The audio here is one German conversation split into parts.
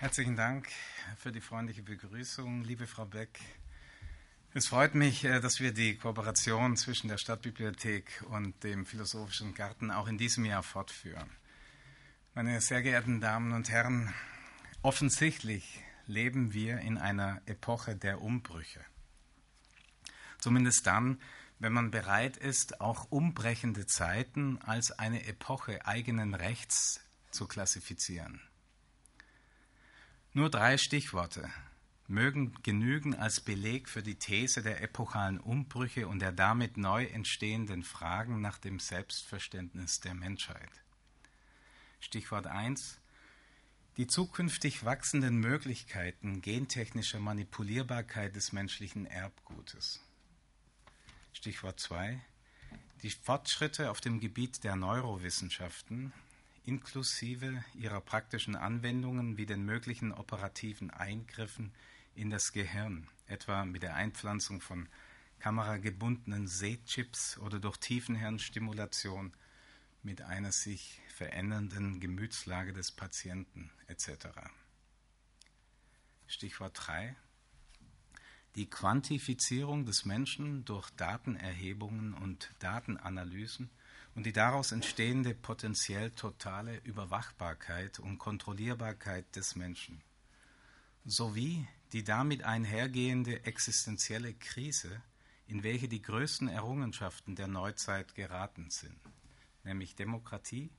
Herzlichen Dank für die freundliche Begrüßung, liebe Frau Beck. Es freut mich, äh, dass wir die Kooperation zwischen der Stadtbibliothek und dem Philosophischen Garten auch in diesem Jahr fortführen. Meine sehr geehrten Damen und Herren, offensichtlich leben wir in einer Epoche der Umbrüche. Zumindest dann, wenn man bereit ist, auch umbrechende Zeiten als eine Epoche eigenen Rechts zu klassifizieren. Nur drei Stichworte mögen genügen als Beleg für die These der epochalen Umbrüche und der damit neu entstehenden Fragen nach dem Selbstverständnis der Menschheit. Stichwort 1 die zukünftig wachsenden Möglichkeiten gentechnischer Manipulierbarkeit des menschlichen Erbgutes. Stichwort 2. Die Fortschritte auf dem Gebiet der Neurowissenschaften inklusive ihrer praktischen Anwendungen wie den möglichen operativen Eingriffen in das Gehirn, etwa mit der Einpflanzung von kameragebundenen Sehchips oder durch Tiefenhirnstimulation mit einer sich verändernden Gemütslage des Patienten etc. Stichwort 3 die Quantifizierung des Menschen durch Datenerhebungen und Datenanalysen und die daraus entstehende potenziell totale Überwachbarkeit und Kontrollierbarkeit des Menschen, sowie die damit einhergehende existenzielle Krise, in welche die größten Errungenschaften der Neuzeit geraten sind, nämlich Demokratie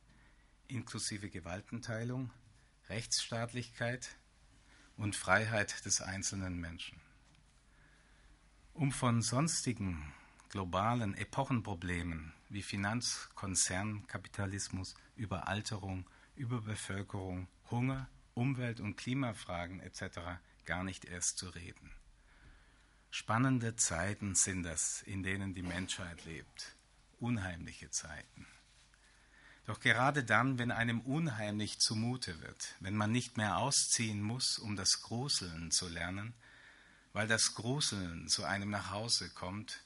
inklusive Gewaltenteilung, Rechtsstaatlichkeit und Freiheit des einzelnen Menschen. Um von sonstigen globalen Epochenproblemen wie Finanz-, Konzern, Kapitalismus, Überalterung, Überbevölkerung, Hunger, Umwelt- und Klimafragen etc. gar nicht erst zu reden. Spannende Zeiten sind das, in denen die Menschheit lebt. Unheimliche Zeiten. Doch gerade dann, wenn einem unheimlich zumute wird, wenn man nicht mehr ausziehen muss, um das Gruseln zu lernen, weil das Gruseln zu einem nach Hause kommt,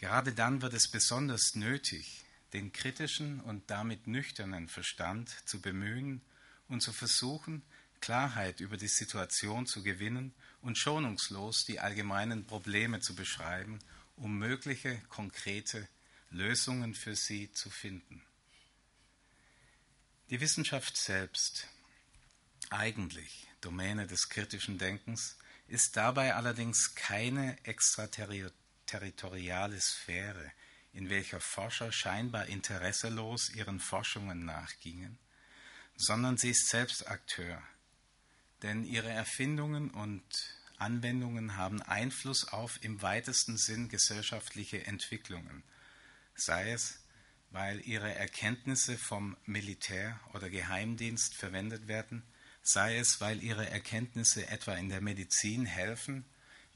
gerade dann wird es besonders nötig, den kritischen und damit nüchternen Verstand zu bemühen und zu versuchen, Klarheit über die Situation zu gewinnen und schonungslos die allgemeinen Probleme zu beschreiben, um mögliche konkrete Lösungen für sie zu finden. Die Wissenschaft selbst, eigentlich Domäne des kritischen Denkens, ist dabei allerdings keine extraterritoriale Sphäre, in welcher Forscher scheinbar interesselos ihren Forschungen nachgingen, sondern sie ist selbst Akteur, denn ihre Erfindungen und Anwendungen haben Einfluss auf im weitesten Sinn gesellschaftliche Entwicklungen, sei es, weil ihre Erkenntnisse vom Militär oder Geheimdienst verwendet werden, sei es, weil ihre Erkenntnisse etwa in der Medizin helfen,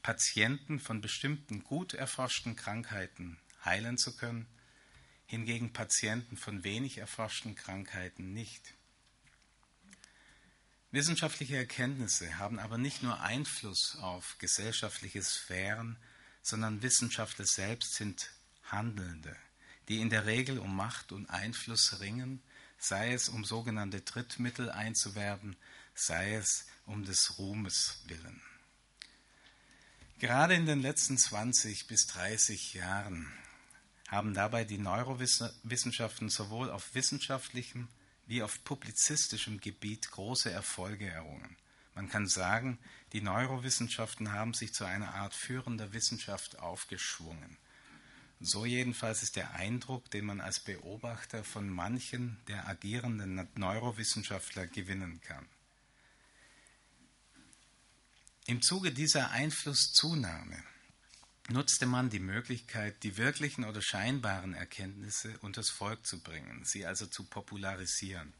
Patienten von bestimmten gut erforschten Krankheiten heilen zu können, hingegen Patienten von wenig erforschten Krankheiten nicht. Wissenschaftliche Erkenntnisse haben aber nicht nur Einfluss auf gesellschaftliche Sphären, sondern Wissenschaftler selbst sind Handelnde, die in der Regel um Macht und Einfluss ringen, sei es um sogenannte Drittmittel einzuwerben, sei es um des Ruhmes willen. Gerade in den letzten 20 bis 30 Jahren haben dabei die Neurowissenschaften sowohl auf wissenschaftlichem wie auf publizistischem Gebiet große Erfolge errungen. Man kann sagen, die Neurowissenschaften haben sich zu einer Art führender Wissenschaft aufgeschwungen. So jedenfalls ist der Eindruck, den man als Beobachter von manchen der agierenden Neurowissenschaftler gewinnen kann. Im Zuge dieser Einflusszunahme nutzte man die Möglichkeit, die wirklichen oder scheinbaren Erkenntnisse unters Volk zu bringen, sie also zu popularisieren.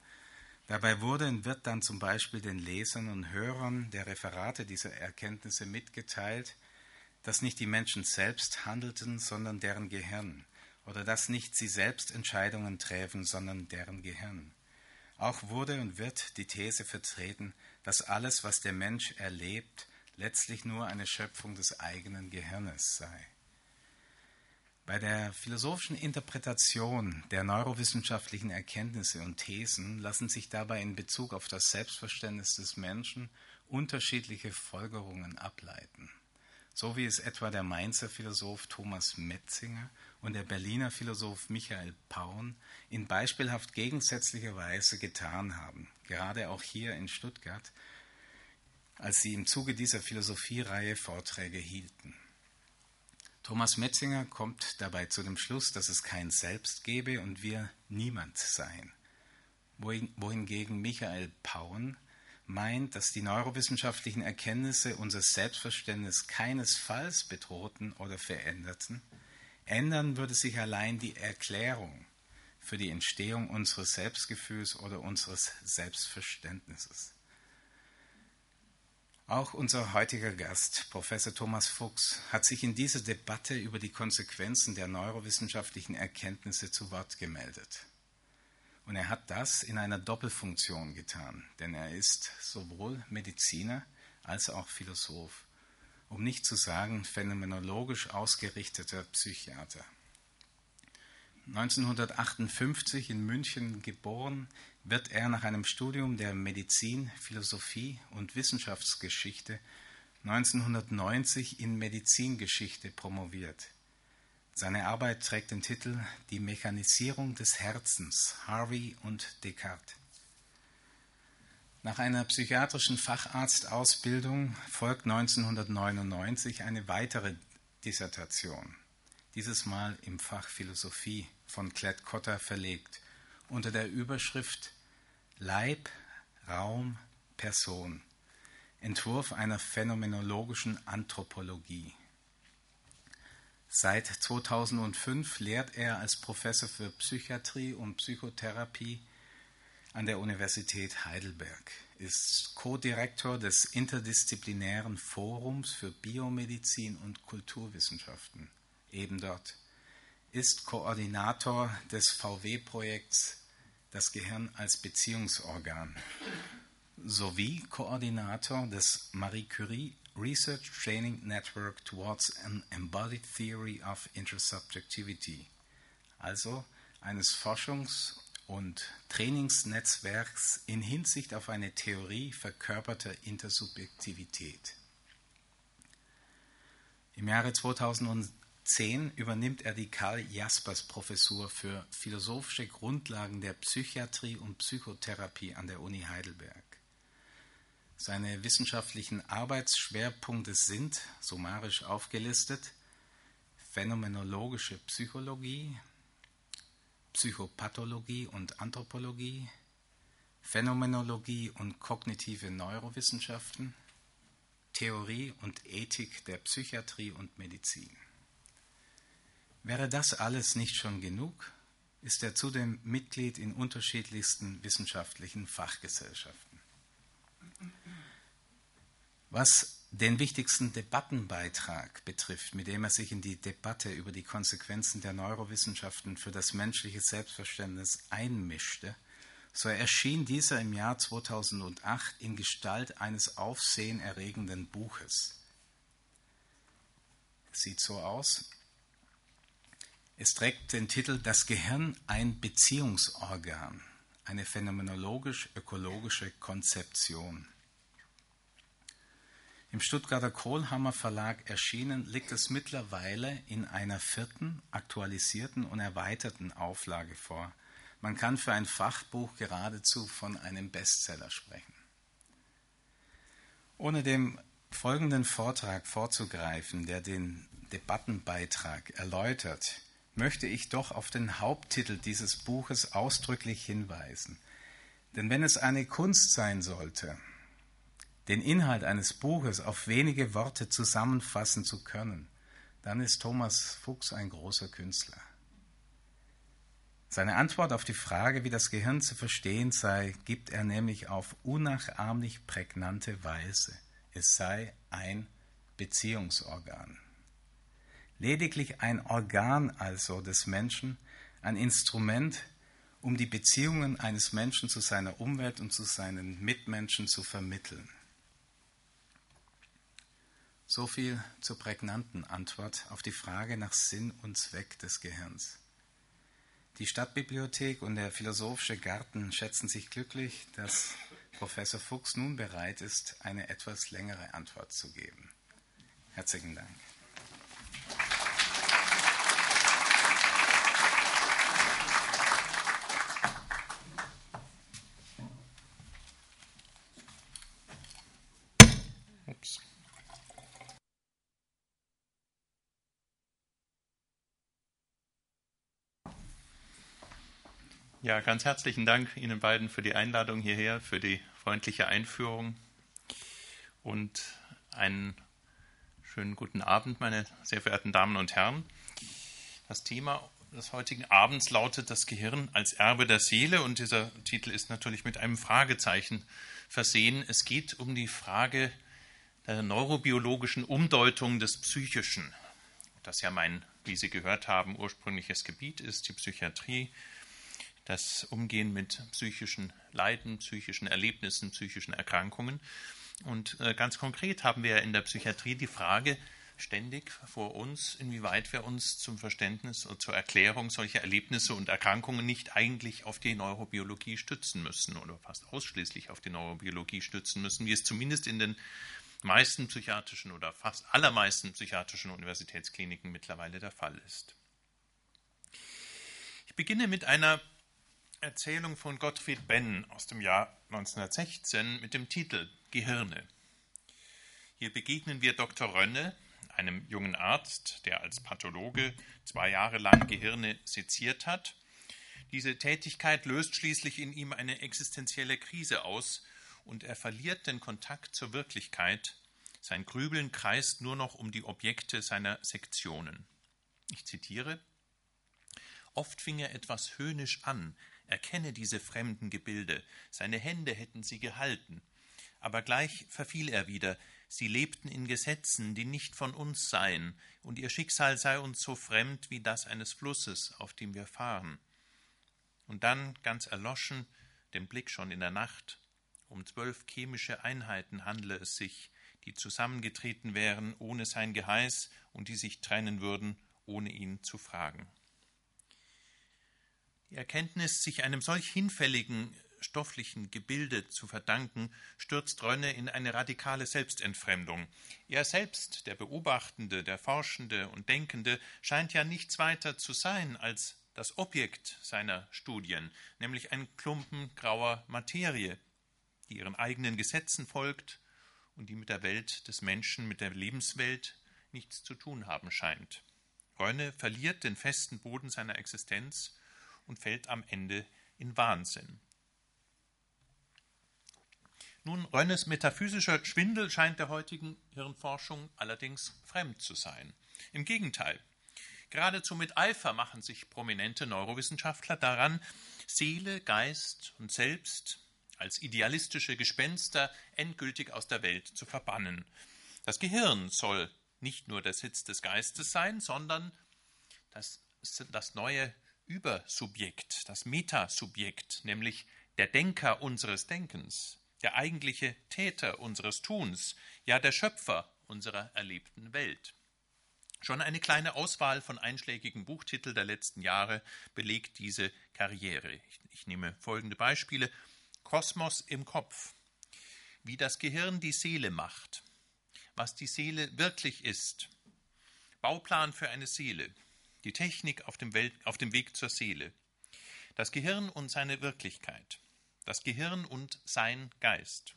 Dabei wurde und wird dann zum Beispiel den Lesern und Hörern der Referate dieser Erkenntnisse mitgeteilt, dass nicht die Menschen selbst handelten, sondern deren Gehirn, oder dass nicht sie selbst Entscheidungen treffen, sondern deren Gehirn. Auch wurde und wird die These vertreten, dass alles, was der Mensch erlebt, letztlich nur eine Schöpfung des eigenen Gehirnes sei. Bei der philosophischen Interpretation der neurowissenschaftlichen Erkenntnisse und Thesen lassen sich dabei in Bezug auf das Selbstverständnis des Menschen unterschiedliche Folgerungen ableiten, so wie es etwa der Mainzer Philosoph Thomas Metzinger und der Berliner Philosoph Michael Paun in beispielhaft gegensätzlicher Weise getan haben, gerade auch hier in Stuttgart, als sie im Zuge dieser Philosophiereihe Vorträge hielten. Thomas Metzinger kommt dabei zu dem Schluss, dass es kein Selbst gebe und wir niemand seien. Wohingegen Michael Pauen meint, dass die neurowissenschaftlichen Erkenntnisse unser Selbstverständnis keinesfalls bedrohten oder veränderten. Ändern würde sich allein die Erklärung für die Entstehung unseres Selbstgefühls oder unseres Selbstverständnisses. Auch unser heutiger Gast, Professor Thomas Fuchs, hat sich in dieser Debatte über die Konsequenzen der neurowissenschaftlichen Erkenntnisse zu Wort gemeldet. Und er hat das in einer Doppelfunktion getan, denn er ist sowohl Mediziner als auch Philosoph, um nicht zu sagen phänomenologisch ausgerichteter Psychiater. 1958 in München geboren, wird er nach einem Studium der Medizin, Philosophie und Wissenschaftsgeschichte 1990 in Medizingeschichte promoviert. Seine Arbeit trägt den Titel Die Mechanisierung des Herzens, Harvey und Descartes. Nach einer psychiatrischen Facharztausbildung folgt 1999 eine weitere Dissertation, dieses Mal im Fach Philosophie von Klett Cotta verlegt, unter der Überschrift Leib, Raum, Person. Entwurf einer phänomenologischen Anthropologie. Seit 2005 lehrt er als Professor für Psychiatrie und Psychotherapie an der Universität Heidelberg, ist Co-Direktor des Interdisziplinären Forums für Biomedizin und Kulturwissenschaften, eben dort ist Koordinator des VW-Projekts Das Gehirn als Beziehungsorgan sowie Koordinator des Marie Curie Research Training Network Towards an Embodied Theory of Intersubjectivity, also eines Forschungs- und Trainingsnetzwerks in Hinsicht auf eine Theorie verkörperter Intersubjektivität. Im Jahre 2000 2010 übernimmt er die Karl-Jaspers-Professur für philosophische Grundlagen der Psychiatrie und Psychotherapie an der Uni Heidelberg. Seine wissenschaftlichen Arbeitsschwerpunkte sind, summarisch aufgelistet, phänomenologische Psychologie, Psychopathologie und Anthropologie, Phänomenologie und kognitive Neurowissenschaften, Theorie und Ethik der Psychiatrie und Medizin. Wäre das alles nicht schon genug, ist er zudem Mitglied in unterschiedlichsten wissenschaftlichen Fachgesellschaften. Was den wichtigsten Debattenbeitrag betrifft, mit dem er sich in die Debatte über die Konsequenzen der Neurowissenschaften für das menschliche Selbstverständnis einmischte, so erschien dieser im Jahr 2008 in Gestalt eines aufsehenerregenden Buches. Sieht so aus, es trägt den Titel Das Gehirn ein Beziehungsorgan, eine phänomenologisch-ökologische Konzeption. Im Stuttgarter Kohlhammer Verlag erschienen, liegt es mittlerweile in einer vierten, aktualisierten und erweiterten Auflage vor. Man kann für ein Fachbuch geradezu von einem Bestseller sprechen. Ohne dem folgenden Vortrag vorzugreifen, der den Debattenbeitrag erläutert, möchte ich doch auf den Haupttitel dieses Buches ausdrücklich hinweisen. Denn wenn es eine Kunst sein sollte, den Inhalt eines Buches auf wenige Worte zusammenfassen zu können, dann ist Thomas Fuchs ein großer Künstler. Seine Antwort auf die Frage, wie das Gehirn zu verstehen sei, gibt er nämlich auf unnachahmlich prägnante Weise. Es sei ein Beziehungsorgan. Lediglich ein Organ also des Menschen, ein Instrument, um die Beziehungen eines Menschen zu seiner Umwelt und zu seinen Mitmenschen zu vermitteln. So viel zur prägnanten Antwort auf die Frage nach Sinn und Zweck des Gehirns. Die Stadtbibliothek und der Philosophische Garten schätzen sich glücklich, dass Professor Fuchs nun bereit ist, eine etwas längere Antwort zu geben. Herzlichen Dank. Ja, ganz herzlichen Dank Ihnen beiden für die Einladung hierher, für die freundliche Einführung und einen schönen guten Abend, meine sehr verehrten Damen und Herren. Das Thema des heutigen Abends lautet das Gehirn als Erbe der Seele und dieser Titel ist natürlich mit einem Fragezeichen versehen. Es geht um die Frage der neurobiologischen Umdeutung des Psychischen, das ja mein, wie Sie gehört haben, ursprüngliches Gebiet ist, die Psychiatrie das Umgehen mit psychischen Leiden, psychischen Erlebnissen, psychischen Erkrankungen. Und äh, ganz konkret haben wir in der Psychiatrie die Frage ständig vor uns, inwieweit wir uns zum Verständnis oder zur Erklärung solcher Erlebnisse und Erkrankungen nicht eigentlich auf die Neurobiologie stützen müssen oder fast ausschließlich auf die Neurobiologie stützen müssen, wie es zumindest in den meisten psychiatrischen oder fast allermeisten psychiatrischen Universitätskliniken mittlerweile der Fall ist. Ich beginne mit einer Erzählung von Gottfried Benn aus dem Jahr 1916 mit dem Titel Gehirne. Hier begegnen wir Dr. Rönne, einem jungen Arzt, der als Pathologe zwei Jahre lang Gehirne seziert hat. Diese Tätigkeit löst schließlich in ihm eine existenzielle Krise aus und er verliert den Kontakt zur Wirklichkeit. Sein Grübeln kreist nur noch um die Objekte seiner Sektionen. Ich zitiere: Oft fing er etwas höhnisch an, erkenne diese fremden Gebilde, seine Hände hätten sie gehalten. Aber gleich verfiel er wieder, sie lebten in Gesetzen, die nicht von uns seien, und ihr Schicksal sei uns so fremd wie das eines Flusses, auf dem wir fahren. Und dann, ganz erloschen, den Blick schon in der Nacht, um zwölf chemische Einheiten handle es sich, die zusammengetreten wären ohne sein Geheiß und die sich trennen würden, ohne ihn zu fragen. Die Erkenntnis, sich einem solch hinfälligen stofflichen Gebilde zu verdanken, stürzt Rönne in eine radikale Selbstentfremdung. Er selbst, der Beobachtende, der Forschende und Denkende, scheint ja nichts weiter zu sein als das Objekt seiner Studien, nämlich ein Klumpen grauer Materie, die ihren eigenen Gesetzen folgt und die mit der Welt des Menschen, mit der Lebenswelt nichts zu tun haben scheint. Rönne verliert den festen Boden seiner Existenz und fällt am Ende in Wahnsinn. Nun, Rönnes metaphysischer Schwindel scheint der heutigen Hirnforschung allerdings fremd zu sein. Im Gegenteil, geradezu mit Eifer machen sich prominente Neurowissenschaftler daran, Seele, Geist und Selbst als idealistische Gespenster endgültig aus der Welt zu verbannen. Das Gehirn soll nicht nur der Sitz des Geistes sein, sondern das, das neue Übersubjekt, das Metasubjekt, nämlich der Denker unseres Denkens, der eigentliche Täter unseres Tuns, ja der Schöpfer unserer erlebten Welt. Schon eine kleine Auswahl von einschlägigen Buchtiteln der letzten Jahre belegt diese Karriere. Ich, ich nehme folgende Beispiele. Kosmos im Kopf. Wie das Gehirn die Seele macht. Was die Seele wirklich ist. Bauplan für eine Seele die Technik auf dem, Welt, auf dem Weg zur Seele, das Gehirn und seine Wirklichkeit, das Gehirn und sein Geist,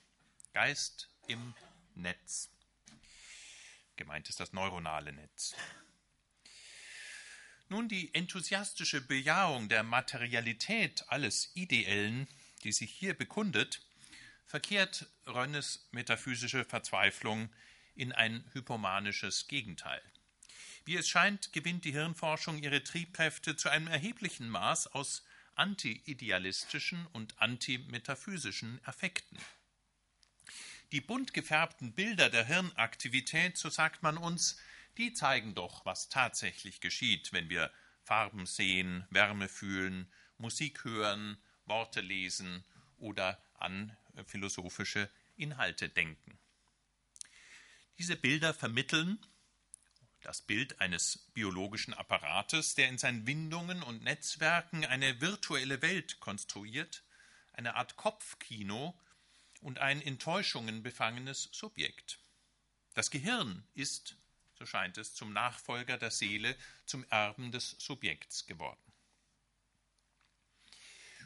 Geist im Netz. Gemeint ist das neuronale Netz. Nun die enthusiastische Bejahung der Materialität alles Ideellen, die sich hier bekundet, verkehrt Rönnes metaphysische Verzweiflung in ein hypomanisches Gegenteil. Wie es scheint, gewinnt die Hirnforschung ihre Triebkräfte zu einem erheblichen Maß aus anti-idealistischen und anti-metaphysischen Affekten. Die bunt gefärbten Bilder der Hirnaktivität, so sagt man uns, die zeigen doch, was tatsächlich geschieht, wenn wir Farben sehen, Wärme fühlen, Musik hören, Worte lesen oder an philosophische Inhalte denken. Diese Bilder vermitteln das Bild eines biologischen Apparates, der in seinen Windungen und Netzwerken eine virtuelle Welt konstruiert, eine Art Kopfkino und ein in Täuschungen befangenes Subjekt. Das Gehirn ist, so scheint es, zum Nachfolger der Seele, zum Erben des Subjekts geworden.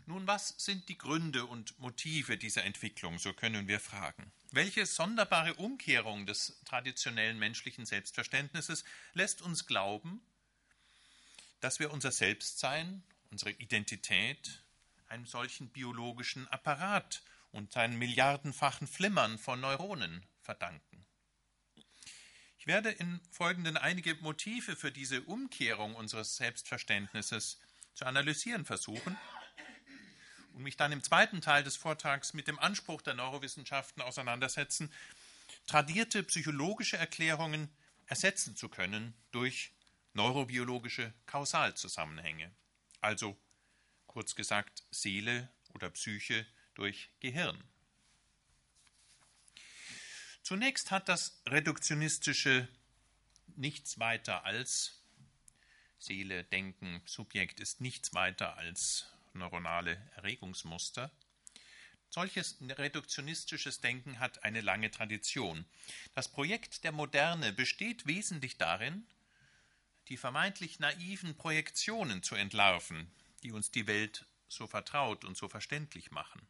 Nun, was sind die Gründe und Motive dieser Entwicklung, so können wir fragen. Welche sonderbare Umkehrung des traditionellen menschlichen Selbstverständnisses lässt uns glauben, dass wir unser Selbstsein, unsere Identität einem solchen biologischen Apparat und seinen milliardenfachen Flimmern von Neuronen verdanken? Ich werde im Folgenden einige Motive für diese Umkehrung unseres Selbstverständnisses zu analysieren versuchen und mich dann im zweiten Teil des Vortrags mit dem Anspruch der Neurowissenschaften auseinandersetzen, tradierte psychologische Erklärungen ersetzen zu können durch neurobiologische Kausalzusammenhänge. Also kurz gesagt Seele oder Psyche durch Gehirn. Zunächst hat das reduktionistische nichts weiter als Seele, Denken, Subjekt ist nichts weiter als neuronale Erregungsmuster. Solches reduktionistisches Denken hat eine lange Tradition. Das Projekt der Moderne besteht wesentlich darin, die vermeintlich naiven Projektionen zu entlarven, die uns die Welt so vertraut und so verständlich machen.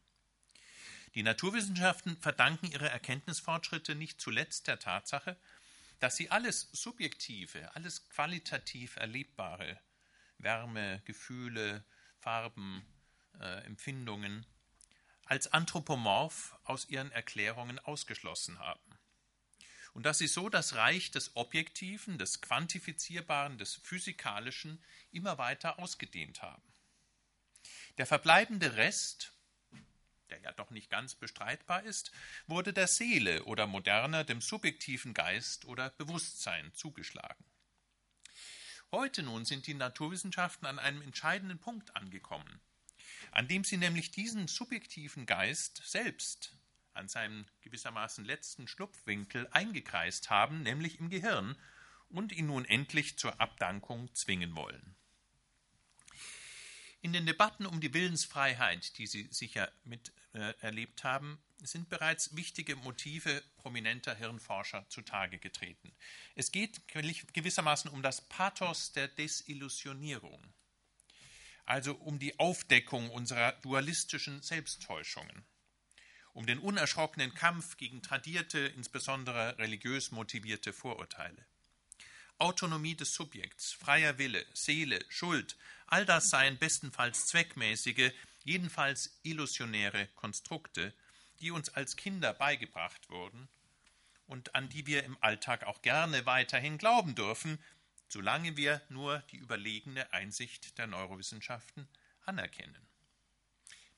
Die Naturwissenschaften verdanken ihre Erkenntnisfortschritte nicht zuletzt der Tatsache, dass sie alles Subjektive, alles qualitativ Erlebbare, Wärme, Gefühle, Farben, äh, Empfindungen als anthropomorph aus ihren Erklärungen ausgeschlossen haben. Und dass sie so das Reich des Objektiven, des Quantifizierbaren, des Physikalischen immer weiter ausgedehnt haben. Der verbleibende Rest, der ja doch nicht ganz bestreitbar ist, wurde der Seele oder moderner dem subjektiven Geist oder Bewusstsein zugeschlagen. Heute nun sind die Naturwissenschaften an einem entscheidenden Punkt angekommen, an dem sie nämlich diesen subjektiven Geist selbst an seinem gewissermaßen letzten Schlupfwinkel eingekreist haben, nämlich im Gehirn, und ihn nun endlich zur Abdankung zwingen wollen. In den Debatten um die Willensfreiheit, die Sie sicher miterlebt äh, haben, sind bereits wichtige Motive prominenter Hirnforscher zutage getreten. Es geht gewissermaßen um das Pathos der Desillusionierung, also um die Aufdeckung unserer dualistischen Selbsttäuschungen, um den unerschrockenen Kampf gegen tradierte, insbesondere religiös motivierte Vorurteile. Autonomie des Subjekts, freier Wille, Seele, Schuld, all das seien bestenfalls zweckmäßige, jedenfalls illusionäre Konstrukte, die uns als Kinder beigebracht wurden und an die wir im Alltag auch gerne weiterhin glauben dürfen, solange wir nur die überlegene Einsicht der Neurowissenschaften anerkennen.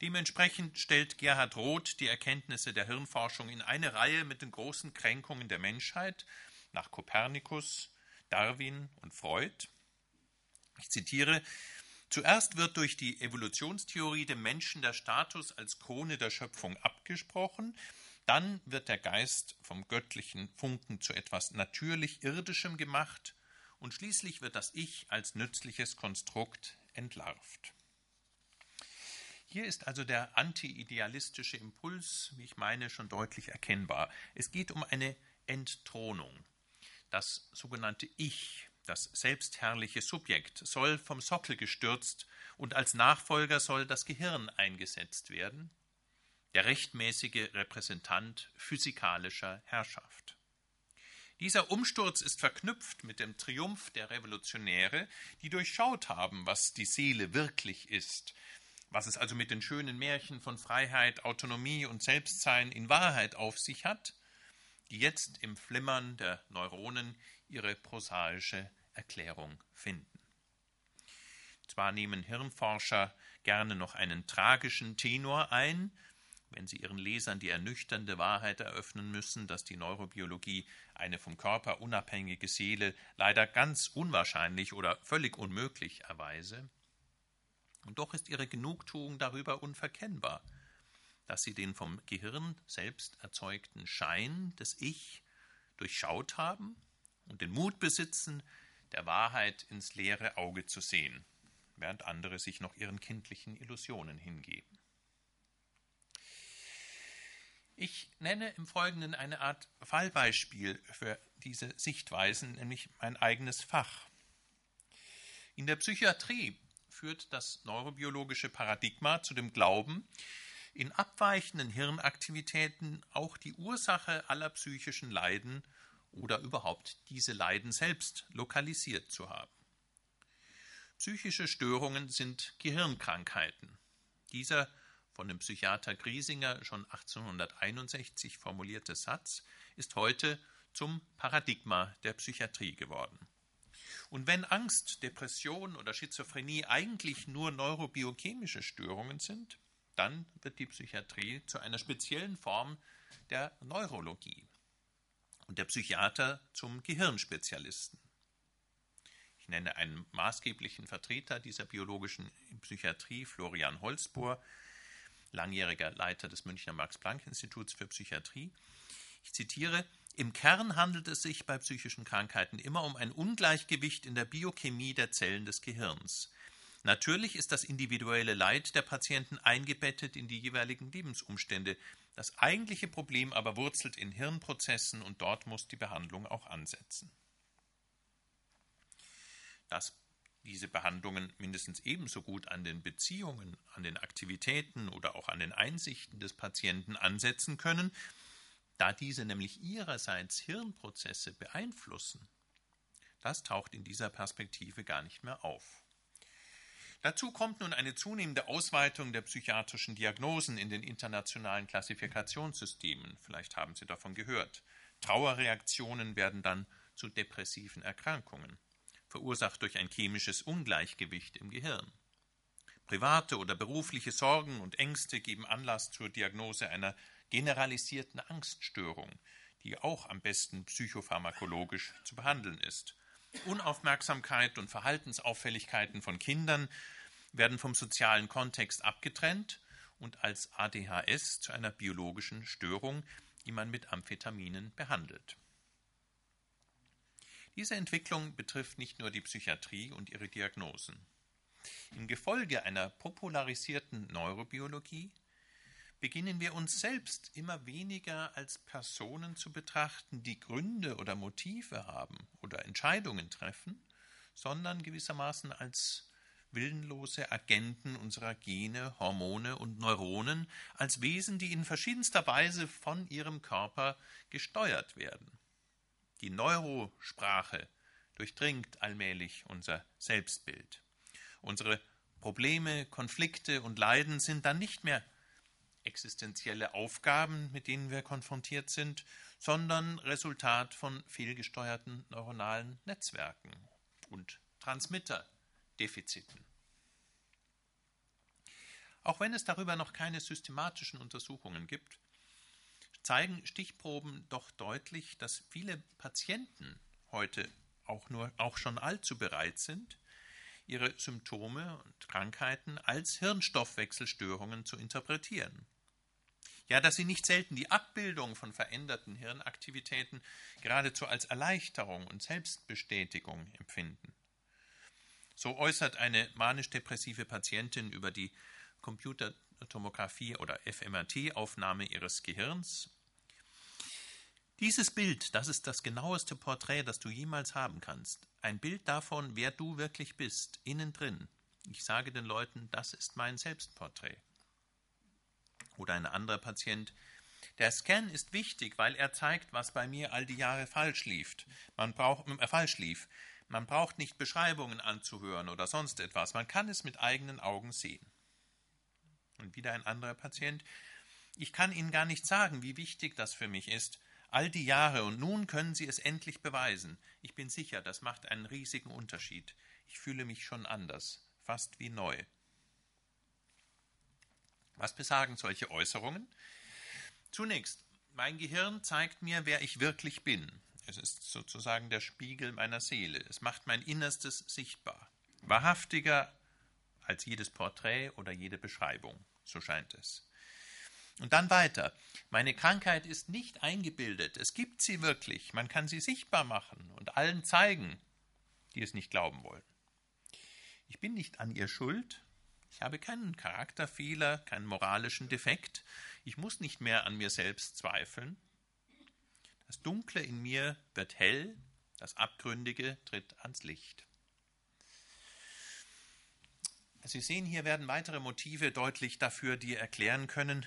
Dementsprechend stellt Gerhard Roth die Erkenntnisse der Hirnforschung in eine Reihe mit den großen Kränkungen der Menschheit nach Kopernikus, Darwin und Freud. Ich zitiere Zuerst wird durch die Evolutionstheorie dem Menschen der Status als Krone der Schöpfung abgesprochen, dann wird der Geist vom göttlichen Funken zu etwas natürlich Irdischem gemacht und schließlich wird das Ich als nützliches Konstrukt entlarvt. Hier ist also der anti-idealistische Impuls, wie ich meine, schon deutlich erkennbar. Es geht um eine Entthronung. Das sogenannte Ich das selbstherrliche Subjekt soll vom Sockel gestürzt und als Nachfolger soll das Gehirn eingesetzt werden, der rechtmäßige Repräsentant physikalischer Herrschaft. Dieser Umsturz ist verknüpft mit dem Triumph der Revolutionäre, die durchschaut haben, was die Seele wirklich ist, was es also mit den schönen Märchen von Freiheit, Autonomie und Selbstsein in Wahrheit auf sich hat, die jetzt im Flimmern der Neuronen ihre prosaische Erklärung finden. Zwar nehmen Hirnforscher gerne noch einen tragischen Tenor ein, wenn sie ihren Lesern die ernüchternde Wahrheit eröffnen müssen, dass die Neurobiologie eine vom Körper unabhängige Seele leider ganz unwahrscheinlich oder völlig unmöglich erweise. Und doch ist ihre Genugtuung darüber unverkennbar, dass sie den vom Gehirn selbst erzeugten Schein des Ich durchschaut haben und den Mut besitzen, der Wahrheit ins leere Auge zu sehen, während andere sich noch ihren kindlichen Illusionen hingeben. Ich nenne im Folgenden eine Art Fallbeispiel für diese Sichtweisen, nämlich mein eigenes Fach. In der Psychiatrie führt das neurobiologische Paradigma zu dem Glauben, in abweichenden Hirnaktivitäten auch die Ursache aller psychischen Leiden oder überhaupt diese Leiden selbst lokalisiert zu haben. Psychische Störungen sind Gehirnkrankheiten. Dieser von dem Psychiater Griesinger schon 1861 formulierte Satz ist heute zum Paradigma der Psychiatrie geworden. Und wenn Angst, Depression oder Schizophrenie eigentlich nur neurobiochemische Störungen sind, dann wird die Psychiatrie zu einer speziellen Form der Neurologie und der Psychiater zum Gehirnspezialisten. Ich nenne einen maßgeblichen Vertreter dieser biologischen Psychiatrie, Florian Holzbohr, langjähriger Leiter des Münchner Max-Planck-Instituts für Psychiatrie. Ich zitiere, im Kern handelt es sich bei psychischen Krankheiten immer um ein Ungleichgewicht in der Biochemie der Zellen des Gehirns. Natürlich ist das individuelle Leid der Patienten eingebettet in die jeweiligen Lebensumstände. Das eigentliche Problem aber wurzelt in Hirnprozessen und dort muss die Behandlung auch ansetzen. Dass diese Behandlungen mindestens ebenso gut an den Beziehungen, an den Aktivitäten oder auch an den Einsichten des Patienten ansetzen können, da diese nämlich ihrerseits Hirnprozesse beeinflussen, das taucht in dieser Perspektive gar nicht mehr auf. Dazu kommt nun eine zunehmende Ausweitung der psychiatrischen Diagnosen in den internationalen Klassifikationssystemen. Vielleicht haben Sie davon gehört. Trauerreaktionen werden dann zu depressiven Erkrankungen, verursacht durch ein chemisches Ungleichgewicht im Gehirn. Private oder berufliche Sorgen und Ängste geben Anlass zur Diagnose einer generalisierten Angststörung, die auch am besten psychopharmakologisch zu behandeln ist. Unaufmerksamkeit und Verhaltensauffälligkeiten von Kindern werden vom sozialen Kontext abgetrennt und als ADHS zu einer biologischen Störung, die man mit Amphetaminen behandelt. Diese Entwicklung betrifft nicht nur die Psychiatrie und ihre Diagnosen. Im Gefolge einer popularisierten Neurobiologie beginnen wir uns selbst immer weniger als Personen zu betrachten, die Gründe oder Motive haben oder Entscheidungen treffen, sondern gewissermaßen als willenlose Agenten unserer Gene, Hormone und Neuronen, als Wesen, die in verschiedenster Weise von ihrem Körper gesteuert werden. Die Neurosprache durchdringt allmählich unser Selbstbild. Unsere Probleme, Konflikte und Leiden sind dann nicht mehr existenzielle Aufgaben, mit denen wir konfrontiert sind, sondern Resultat von fehlgesteuerten neuronalen Netzwerken und Transmitterdefiziten. Auch wenn es darüber noch keine systematischen Untersuchungen gibt, zeigen Stichproben doch deutlich, dass viele Patienten heute auch nur auch schon allzu bereit sind, ihre Symptome und Krankheiten als Hirnstoffwechselstörungen zu interpretieren ja, dass sie nicht selten die Abbildung von veränderten Hirnaktivitäten geradezu als Erleichterung und Selbstbestätigung empfinden. So äußert eine manisch-depressive Patientin über die Computertomographie oder fMRT-Aufnahme ihres Gehirns. Dieses Bild, das ist das genaueste Porträt, das du jemals haben kannst. Ein Bild davon, wer du wirklich bist, innen drin. Ich sage den Leuten, das ist mein Selbstporträt. Oder ein anderer Patient. Der Scan ist wichtig, weil er zeigt, was bei mir all die Jahre falsch lief. Man braucht, äh, falsch lief. Man braucht nicht Beschreibungen anzuhören oder sonst etwas. Man kann es mit eigenen Augen sehen. Und wieder ein anderer Patient. Ich kann Ihnen gar nicht sagen, wie wichtig das für mich ist. All die Jahre und nun können Sie es endlich beweisen. Ich bin sicher, das macht einen riesigen Unterschied. Ich fühle mich schon anders, fast wie neu. Was besagen solche Äußerungen? Zunächst, mein Gehirn zeigt mir, wer ich wirklich bin. Es ist sozusagen der Spiegel meiner Seele. Es macht mein Innerstes sichtbar. Wahrhaftiger als jedes Porträt oder jede Beschreibung, so scheint es. Und dann weiter. Meine Krankheit ist nicht eingebildet. Es gibt sie wirklich. Man kann sie sichtbar machen und allen zeigen, die es nicht glauben wollen. Ich bin nicht an ihr schuld. Ich habe keinen Charakterfehler, keinen moralischen Defekt. Ich muss nicht mehr an mir selbst zweifeln. Das Dunkle in mir wird hell, das Abgründige tritt ans Licht. Sie sehen, hier werden weitere Motive deutlich dafür, die erklären können,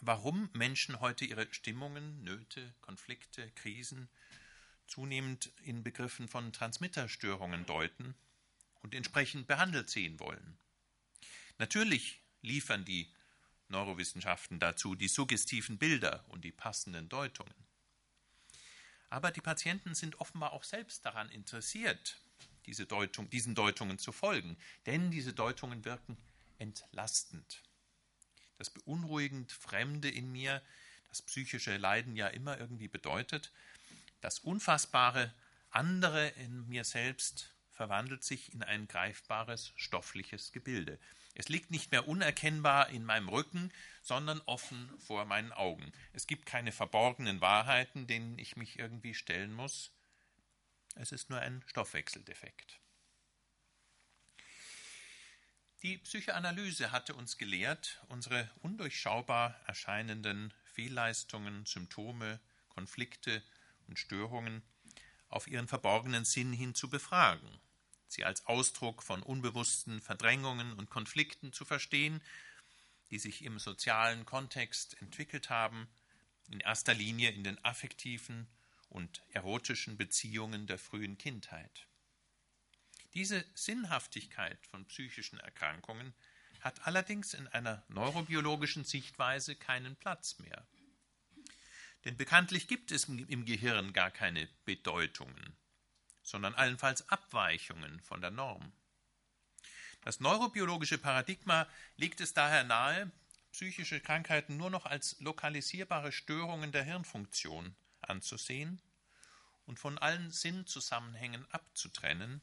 warum Menschen heute ihre Stimmungen, Nöte, Konflikte, Krisen zunehmend in Begriffen von Transmitterstörungen deuten und entsprechend behandelt sehen wollen. Natürlich liefern die Neurowissenschaften dazu die suggestiven Bilder und die passenden Deutungen. Aber die Patienten sind offenbar auch selbst daran interessiert, diese Deutung, diesen Deutungen zu folgen, denn diese Deutungen wirken entlastend. Das beunruhigend Fremde in mir, das psychische Leiden ja immer irgendwie bedeutet, das unfassbare andere in mir selbst verwandelt sich in ein greifbares stoffliches Gebilde. Es liegt nicht mehr unerkennbar in meinem Rücken, sondern offen vor meinen Augen. Es gibt keine verborgenen Wahrheiten, denen ich mich irgendwie stellen muss. Es ist nur ein Stoffwechseldefekt. Die Psychoanalyse hatte uns gelehrt, unsere undurchschaubar erscheinenden Fehlleistungen, Symptome, Konflikte und Störungen auf ihren verborgenen Sinn hin zu befragen, sie als Ausdruck von unbewussten Verdrängungen und Konflikten zu verstehen, die sich im sozialen Kontext entwickelt haben, in erster Linie in den affektiven und erotischen Beziehungen der frühen Kindheit. Diese Sinnhaftigkeit von psychischen Erkrankungen hat allerdings in einer neurobiologischen Sichtweise keinen Platz mehr. Denn bekanntlich gibt es im Gehirn gar keine Bedeutungen, sondern allenfalls Abweichungen von der Norm. Das neurobiologische Paradigma legt es daher nahe, psychische Krankheiten nur noch als lokalisierbare Störungen der Hirnfunktion anzusehen und von allen Sinnzusammenhängen abzutrennen,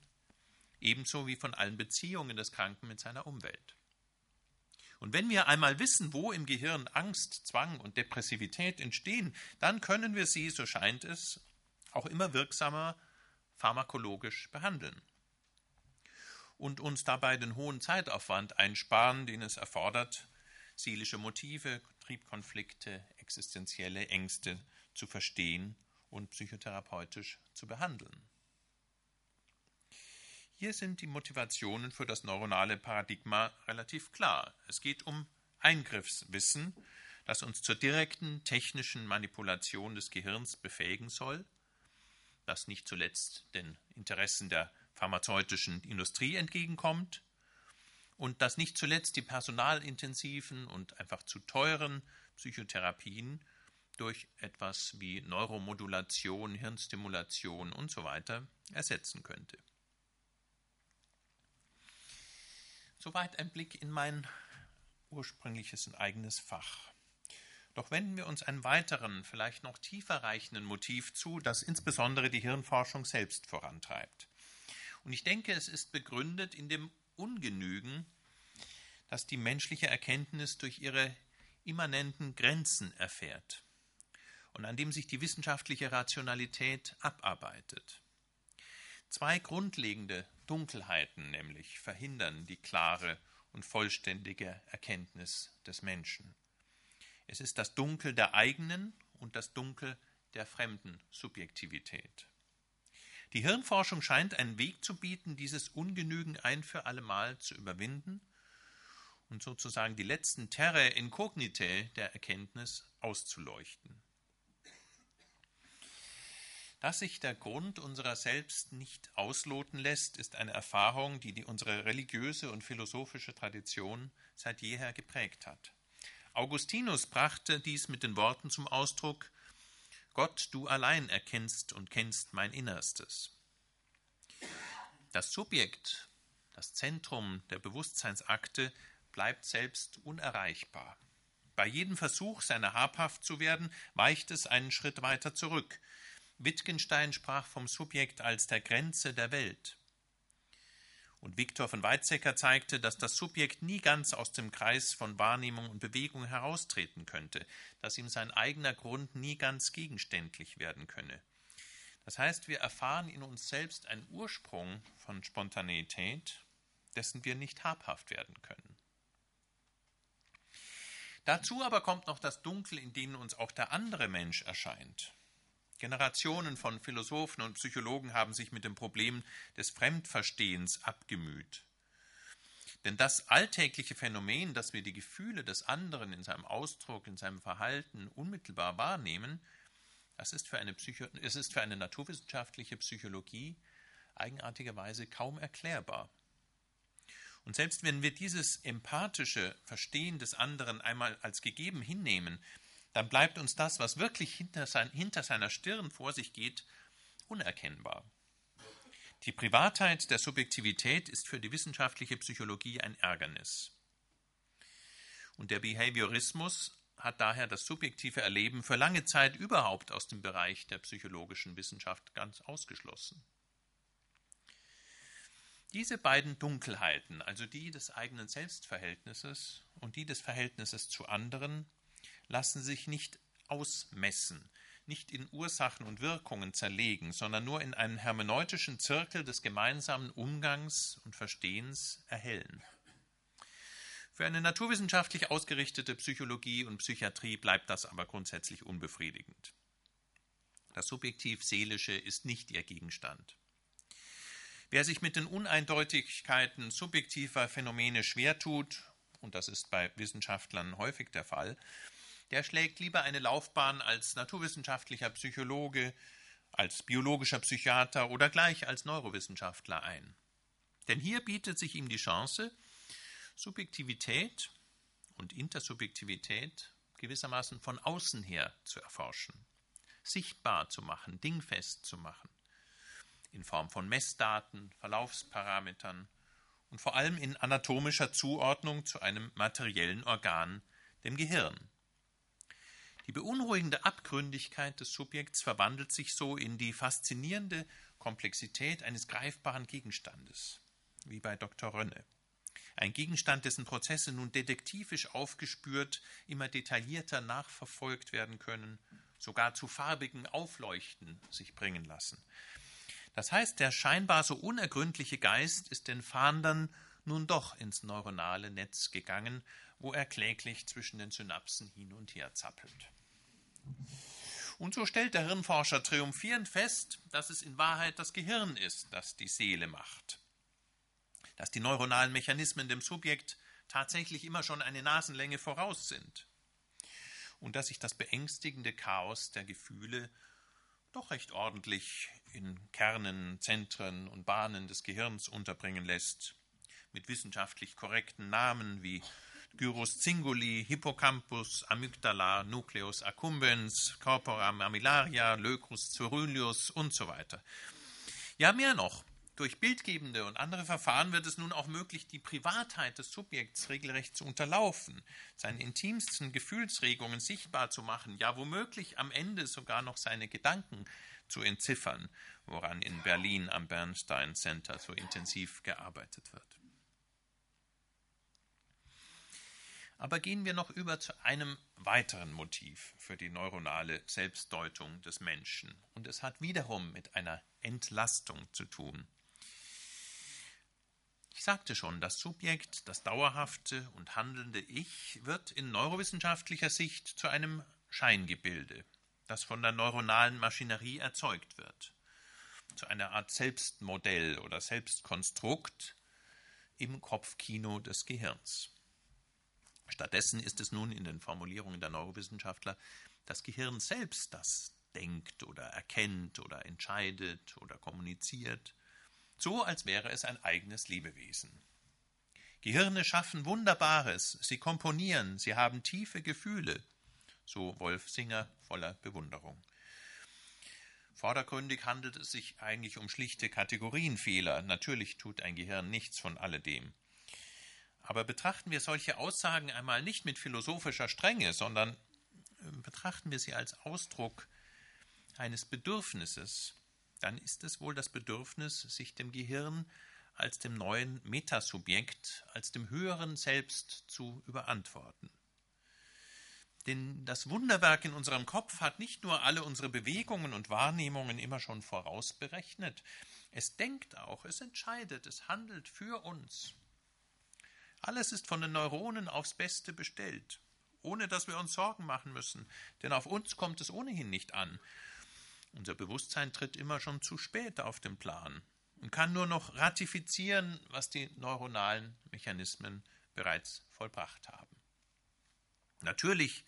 ebenso wie von allen Beziehungen des Kranken mit seiner Umwelt. Und wenn wir einmal wissen, wo im Gehirn Angst, Zwang und Depressivität entstehen, dann können wir sie, so scheint es, auch immer wirksamer pharmakologisch behandeln und uns dabei den hohen Zeitaufwand einsparen, den es erfordert, seelische Motive, Triebkonflikte, existenzielle Ängste zu verstehen und psychotherapeutisch zu behandeln. Hier sind die Motivationen für das neuronale Paradigma relativ klar. Es geht um Eingriffswissen, das uns zur direkten technischen Manipulation des Gehirns befähigen soll, das nicht zuletzt den Interessen der pharmazeutischen Industrie entgegenkommt und das nicht zuletzt die personalintensiven und einfach zu teuren Psychotherapien durch etwas wie Neuromodulation, Hirnstimulation und so weiter ersetzen könnte. Soweit ein Blick in mein ursprüngliches und eigenes Fach. Doch wenden wir uns einem weiteren, vielleicht noch tiefer reichenden Motiv zu, das insbesondere die Hirnforschung selbst vorantreibt. Und ich denke, es ist begründet in dem Ungenügen, das die menschliche Erkenntnis durch ihre immanenten Grenzen erfährt und an dem sich die wissenschaftliche Rationalität abarbeitet. Zwei grundlegende Dunkelheiten nämlich verhindern die klare und vollständige Erkenntnis des Menschen. Es ist das Dunkel der eigenen und das Dunkel der fremden Subjektivität. Die Hirnforschung scheint einen Weg zu bieten, dieses Ungenügen ein für allemal zu überwinden und sozusagen die letzten Terre incognitae der Erkenntnis auszuleuchten. Dass sich der Grund unserer selbst nicht ausloten lässt, ist eine Erfahrung, die, die unsere religiöse und philosophische Tradition seit jeher geprägt hat. Augustinus brachte dies mit den Worten zum Ausdruck Gott, du allein erkennst und kennst mein Innerstes. Das Subjekt, das Zentrum der Bewusstseinsakte, bleibt selbst unerreichbar. Bei jedem Versuch, seiner habhaft zu werden, weicht es einen Schritt weiter zurück, Wittgenstein sprach vom Subjekt als der Grenze der Welt. Und Viktor von Weizsäcker zeigte, dass das Subjekt nie ganz aus dem Kreis von Wahrnehmung und Bewegung heraustreten könnte, dass ihm sein eigener Grund nie ganz gegenständlich werden könne. Das heißt, wir erfahren in uns selbst einen Ursprung von Spontaneität, dessen wir nicht habhaft werden können. Dazu aber kommt noch das Dunkel, in dem uns auch der andere Mensch erscheint. Generationen von Philosophen und Psychologen haben sich mit dem Problem des Fremdverstehens abgemüht. Denn das alltägliche Phänomen, dass wir die Gefühle des anderen in seinem Ausdruck, in seinem Verhalten unmittelbar wahrnehmen, das ist für eine, Psycho es ist für eine naturwissenschaftliche Psychologie eigenartigerweise kaum erklärbar. Und selbst wenn wir dieses empathische Verstehen des anderen einmal als gegeben hinnehmen, dann bleibt uns das, was wirklich hinter, sein, hinter seiner Stirn vor sich geht, unerkennbar. Die Privatheit der Subjektivität ist für die wissenschaftliche Psychologie ein Ärgernis. Und der Behaviorismus hat daher das subjektive Erleben für lange Zeit überhaupt aus dem Bereich der psychologischen Wissenschaft ganz ausgeschlossen. Diese beiden Dunkelheiten, also die des eigenen Selbstverhältnisses und die des Verhältnisses zu anderen, lassen sich nicht ausmessen, nicht in Ursachen und Wirkungen zerlegen, sondern nur in einen hermeneutischen Zirkel des gemeinsamen Umgangs und Verstehens erhellen. Für eine naturwissenschaftlich ausgerichtete Psychologie und Psychiatrie bleibt das aber grundsätzlich unbefriedigend. Das Subjektiv-Seelische ist nicht ihr Gegenstand. Wer sich mit den Uneindeutigkeiten subjektiver Phänomene schwer tut, und das ist bei Wissenschaftlern häufig der Fall, der schlägt lieber eine Laufbahn als naturwissenschaftlicher Psychologe, als biologischer Psychiater oder gleich als Neurowissenschaftler ein. Denn hier bietet sich ihm die Chance, Subjektivität und Intersubjektivität gewissermaßen von außen her zu erforschen, sichtbar zu machen, dingfest zu machen, in Form von Messdaten, Verlaufsparametern und vor allem in anatomischer Zuordnung zu einem materiellen Organ, dem Gehirn. Die beunruhigende Abgründigkeit des Subjekts verwandelt sich so in die faszinierende Komplexität eines greifbaren Gegenstandes, wie bei Dr. Rönne. Ein Gegenstand, dessen Prozesse nun detektivisch aufgespürt, immer detaillierter nachverfolgt werden können, sogar zu farbigen Aufleuchten sich bringen lassen. Das heißt, der scheinbar so unergründliche Geist ist den Fahndern nun doch ins neuronale Netz gegangen, wo er kläglich zwischen den Synapsen hin und her zappelt. Und so stellt der Hirnforscher triumphierend fest, dass es in Wahrheit das Gehirn ist, das die Seele macht. Dass die neuronalen Mechanismen dem Subjekt tatsächlich immer schon eine Nasenlänge voraus sind. Und dass sich das beängstigende Chaos der Gefühle doch recht ordentlich in Kernen, Zentren und Bahnen des Gehirns unterbringen lässt, mit wissenschaftlich korrekten Namen wie Gyrus cinguli, Hippocampus, Amygdala, Nucleus accumbens, Corpora mammillaria, Leucus ceruleus und so weiter. Ja, mehr noch. Durch bildgebende und andere Verfahren wird es nun auch möglich, die Privatheit des Subjekts regelrecht zu unterlaufen, seine intimsten Gefühlsregungen sichtbar zu machen, ja womöglich am Ende sogar noch seine Gedanken zu entziffern, woran in Berlin am Bernstein Center so intensiv gearbeitet wird. Aber gehen wir noch über zu einem weiteren Motiv für die neuronale Selbstdeutung des Menschen. Und es hat wiederum mit einer Entlastung zu tun. Ich sagte schon, das Subjekt, das dauerhafte und handelnde Ich, wird in neurowissenschaftlicher Sicht zu einem Scheingebilde, das von der neuronalen Maschinerie erzeugt wird, zu einer Art Selbstmodell oder Selbstkonstrukt im Kopfkino des Gehirns. Stattdessen ist es nun in den Formulierungen der Neurowissenschaftler das Gehirn selbst, das denkt oder erkennt oder entscheidet oder kommuniziert, so als wäre es ein eigenes Lebewesen. Gehirne schaffen Wunderbares, sie komponieren, sie haben tiefe Gefühle, so Wolf Singer voller Bewunderung. Vordergründig handelt es sich eigentlich um schlichte Kategorienfehler. Natürlich tut ein Gehirn nichts von alledem. Aber betrachten wir solche Aussagen einmal nicht mit philosophischer Strenge, sondern äh, betrachten wir sie als Ausdruck eines Bedürfnisses, dann ist es wohl das Bedürfnis, sich dem Gehirn als dem neuen Metasubjekt, als dem höheren Selbst zu überantworten. Denn das Wunderwerk in unserem Kopf hat nicht nur alle unsere Bewegungen und Wahrnehmungen immer schon vorausberechnet, es denkt auch, es entscheidet, es handelt für uns. Alles ist von den Neuronen aufs Beste bestellt, ohne dass wir uns Sorgen machen müssen, denn auf uns kommt es ohnehin nicht an. Unser Bewusstsein tritt immer schon zu spät auf den Plan und kann nur noch ratifizieren, was die neuronalen Mechanismen bereits vollbracht haben. Natürlich,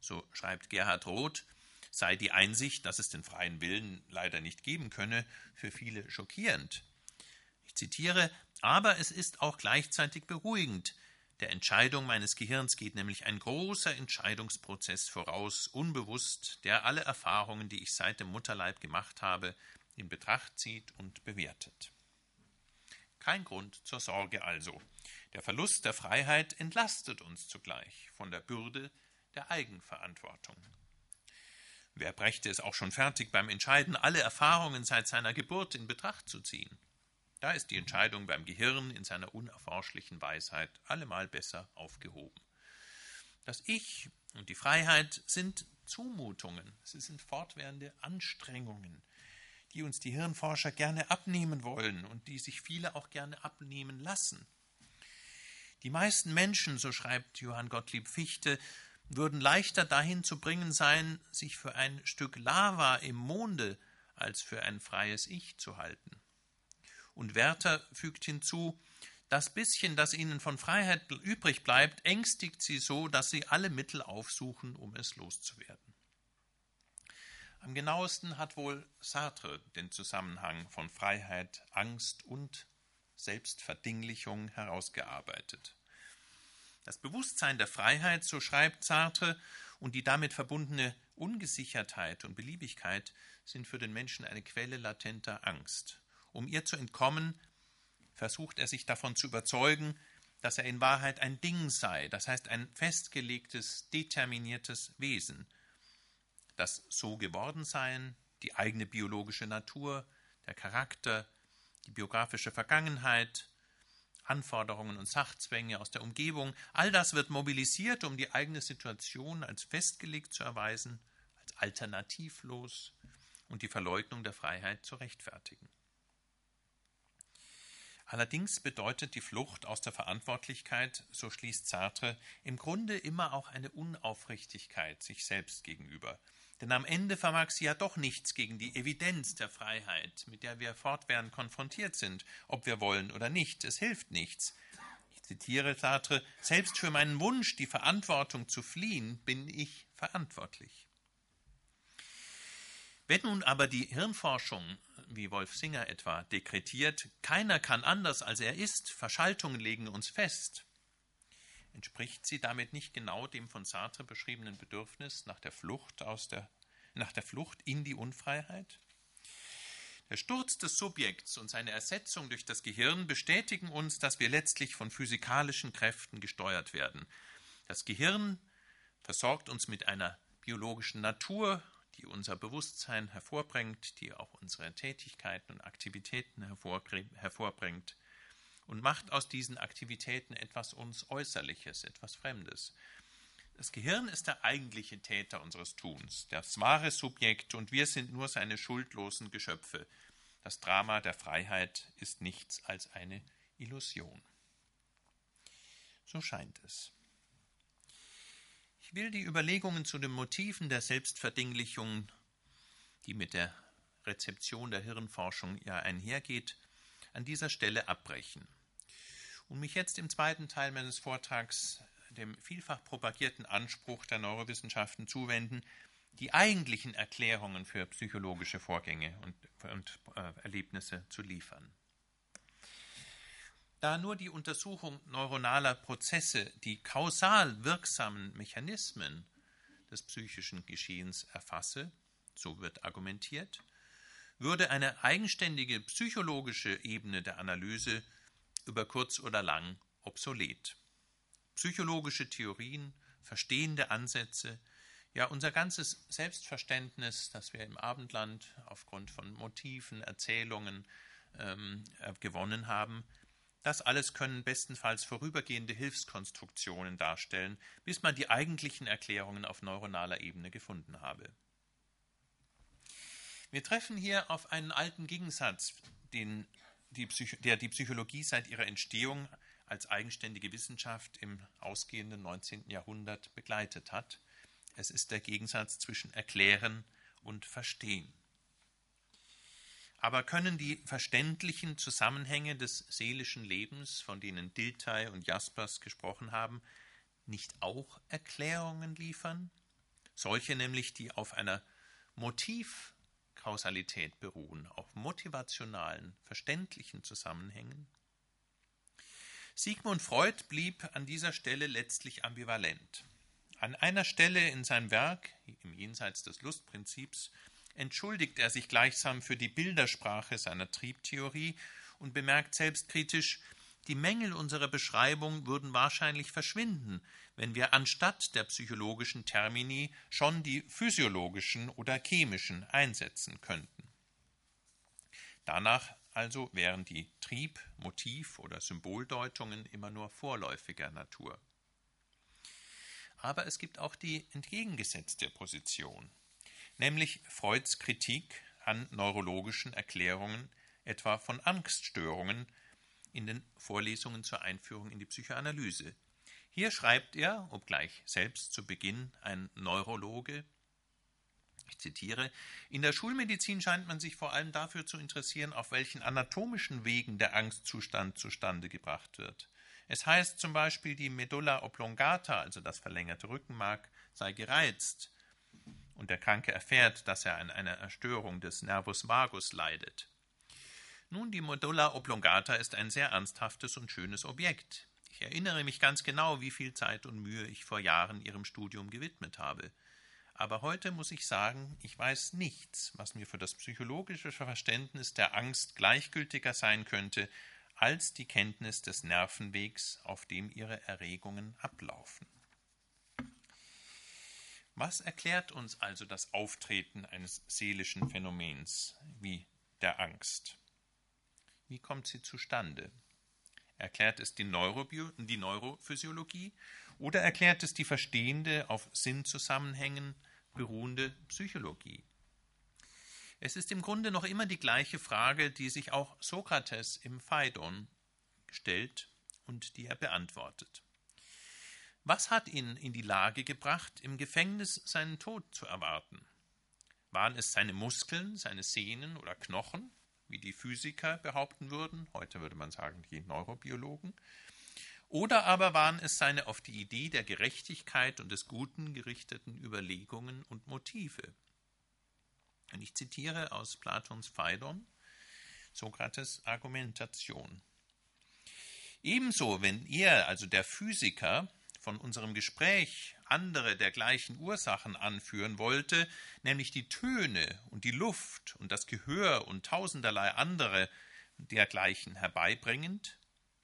so schreibt Gerhard Roth, sei die Einsicht, dass es den freien Willen leider nicht geben könne, für viele schockierend. Ich zitiere, aber es ist auch gleichzeitig beruhigend. Der Entscheidung meines Gehirns geht nämlich ein großer Entscheidungsprozess voraus, unbewusst, der alle Erfahrungen, die ich seit dem Mutterleib gemacht habe, in Betracht zieht und bewertet. Kein Grund zur Sorge also. Der Verlust der Freiheit entlastet uns zugleich von der Bürde der Eigenverantwortung. Wer brächte es auch schon fertig, beim Entscheiden alle Erfahrungen seit seiner Geburt in Betracht zu ziehen? Da ist die Entscheidung beim Gehirn in seiner unerforschlichen Weisheit allemal besser aufgehoben. Das Ich und die Freiheit sind Zumutungen, sie sind fortwährende Anstrengungen, die uns die Hirnforscher gerne abnehmen wollen und die sich viele auch gerne abnehmen lassen. Die meisten Menschen, so schreibt Johann Gottlieb Fichte, würden leichter dahin zu bringen sein, sich für ein Stück Lava im Monde als für ein freies Ich zu halten. Und Werther fügt hinzu, das bisschen, das ihnen von Freiheit übrig bleibt, ängstigt sie so, dass sie alle Mittel aufsuchen, um es loszuwerden. Am genauesten hat wohl Sartre den Zusammenhang von Freiheit, Angst und Selbstverdinglichung herausgearbeitet. Das Bewusstsein der Freiheit, so schreibt Sartre, und die damit verbundene Ungesichertheit und Beliebigkeit sind für den Menschen eine Quelle latenter Angst. Um ihr zu entkommen, versucht er sich davon zu überzeugen, dass er in Wahrheit ein Ding sei, das heißt ein festgelegtes, determiniertes Wesen. Das so geworden sein, die eigene biologische Natur, der Charakter, die biografische Vergangenheit, Anforderungen und Sachzwänge aus der Umgebung, all das wird mobilisiert, um die eigene Situation als festgelegt zu erweisen, als alternativlos und die Verleugnung der Freiheit zu rechtfertigen. Allerdings bedeutet die Flucht aus der Verantwortlichkeit, so schließt Sartre, im Grunde immer auch eine Unaufrichtigkeit sich selbst gegenüber, denn am Ende vermag sie ja doch nichts gegen die Evidenz der Freiheit, mit der wir fortwährend konfrontiert sind, ob wir wollen oder nicht. Es hilft nichts. Ich zitiere Sartre, selbst für meinen Wunsch, die Verantwortung zu fliehen, bin ich verantwortlich. Wenn nun aber die Hirnforschung, wie Wolf Singer etwa, dekretiert, keiner kann anders als er ist, Verschaltungen legen uns fest, Entspricht sie damit nicht genau dem von Sartre beschriebenen Bedürfnis nach der Flucht aus der, nach der Flucht in die Unfreiheit? Der Sturz des Subjekts und seine Ersetzung durch das Gehirn bestätigen uns, dass wir letztlich von physikalischen Kräften gesteuert werden. Das Gehirn versorgt uns mit einer biologischen Natur, die unser Bewusstsein hervorbringt, die auch unsere Tätigkeiten und Aktivitäten hervorbringt und macht aus diesen Aktivitäten etwas uns Äußerliches, etwas Fremdes. Das Gehirn ist der eigentliche Täter unseres Tuns, das wahre Subjekt, und wir sind nur seine schuldlosen Geschöpfe. Das Drama der Freiheit ist nichts als eine Illusion. So scheint es. Ich will die Überlegungen zu den Motiven der Selbstverdinglichung, die mit der Rezeption der Hirnforschung ja einhergeht, an dieser Stelle abbrechen und mich jetzt im zweiten Teil meines Vortrags dem vielfach propagierten Anspruch der Neurowissenschaften zuwenden, die eigentlichen Erklärungen für psychologische Vorgänge und, und äh, Erlebnisse zu liefern. Da nur die Untersuchung neuronaler Prozesse die kausal wirksamen Mechanismen des psychischen Geschehens erfasse, so wird argumentiert, würde eine eigenständige psychologische Ebene der Analyse über kurz oder lang obsolet. Psychologische Theorien, verstehende Ansätze, ja unser ganzes Selbstverständnis, das wir im Abendland aufgrund von Motiven, Erzählungen ähm, äh, gewonnen haben, das alles können bestenfalls vorübergehende Hilfskonstruktionen darstellen, bis man die eigentlichen Erklärungen auf neuronaler Ebene gefunden habe. Wir treffen hier auf einen alten Gegensatz, den die der die Psychologie seit ihrer Entstehung als eigenständige Wissenschaft im ausgehenden 19. Jahrhundert begleitet hat. Es ist der Gegensatz zwischen Erklären und Verstehen. Aber können die verständlichen Zusammenhänge des seelischen Lebens, von denen Dilthey und Jaspers gesprochen haben, nicht auch Erklärungen liefern? Solche nämlich, die auf einer Motivkausalität beruhen, auf motivationalen, verständlichen Zusammenhängen? Sigmund Freud blieb an dieser Stelle letztlich ambivalent. An einer Stelle in seinem Werk, im Jenseits des Lustprinzips, entschuldigt er sich gleichsam für die Bildersprache seiner Triebtheorie und bemerkt selbstkritisch, die Mängel unserer Beschreibung würden wahrscheinlich verschwinden, wenn wir anstatt der psychologischen Termini schon die physiologischen oder chemischen einsetzen könnten. Danach also wären die Trieb-, Motiv- oder Symboldeutungen immer nur vorläufiger Natur. Aber es gibt auch die entgegengesetzte Position nämlich Freuds Kritik an neurologischen Erklärungen, etwa von Angststörungen, in den Vorlesungen zur Einführung in die Psychoanalyse. Hier schreibt er, obgleich selbst zu Beginn ein Neurologe, ich zitiere, in der Schulmedizin scheint man sich vor allem dafür zu interessieren, auf welchen anatomischen Wegen der Angstzustand zustande gebracht wird. Es heißt zum Beispiel, die Medulla oblongata, also das verlängerte Rückenmark, sei gereizt und der Kranke erfährt, dass er an einer Erstörung des Nervus vagus leidet. Nun, die Medulla oblongata ist ein sehr ernsthaftes und schönes Objekt. Ich erinnere mich ganz genau, wie viel Zeit und Mühe ich vor Jahren ihrem Studium gewidmet habe. Aber heute muss ich sagen, ich weiß nichts, was mir für das psychologische Verständnis der Angst gleichgültiger sein könnte, als die Kenntnis des Nervenwegs, auf dem ihre Erregungen ablaufen. Was erklärt uns also das Auftreten eines seelischen Phänomens wie der Angst? Wie kommt sie zustande? Erklärt es die, Neurobio die Neurophysiologie oder erklärt es die verstehende, auf Sinnzusammenhängen beruhende Psychologie? Es ist im Grunde noch immer die gleiche Frage, die sich auch Sokrates im Phaidon stellt und die er beantwortet. Was hat ihn in die Lage gebracht, im Gefängnis seinen Tod zu erwarten? Waren es seine Muskeln, seine Sehnen oder Knochen, wie die Physiker behaupten würden, heute würde man sagen die Neurobiologen, oder aber waren es seine auf die Idee der Gerechtigkeit und des Guten gerichteten Überlegungen und Motive? Und ich zitiere aus Platons Phaidon Sokrates Argumentation. Ebenso, wenn er, also der Physiker, von unserem Gespräch andere der gleichen Ursachen anführen wollte, nämlich die Töne und die Luft und das Gehör und tausenderlei andere dergleichen herbeibringend,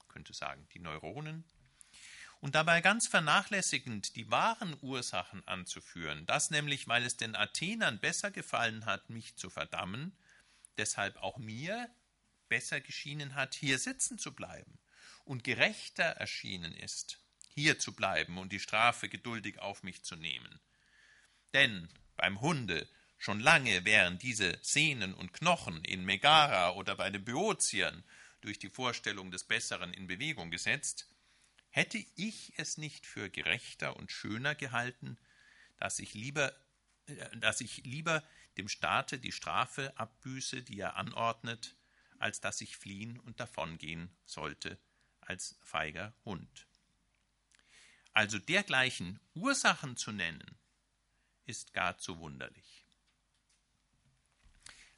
könnte sagen die Neuronen, und dabei ganz vernachlässigend die wahren Ursachen anzuführen, das nämlich, weil es den Athenern besser gefallen hat, mich zu verdammen, deshalb auch mir besser geschienen hat, hier sitzen zu bleiben und gerechter erschienen ist, hier zu bleiben und die Strafe geduldig auf mich zu nehmen. Denn beim Hunde schon lange wären diese Sehnen und Knochen in Megara oder bei den Böotiern durch die Vorstellung des Besseren in Bewegung gesetzt, hätte ich es nicht für gerechter und schöner gehalten, dass ich lieber, äh, dass ich lieber dem Staate die Strafe abbüße, die er anordnet, als dass ich fliehen und davongehen sollte als feiger Hund. Also dergleichen Ursachen zu nennen, ist gar zu wunderlich.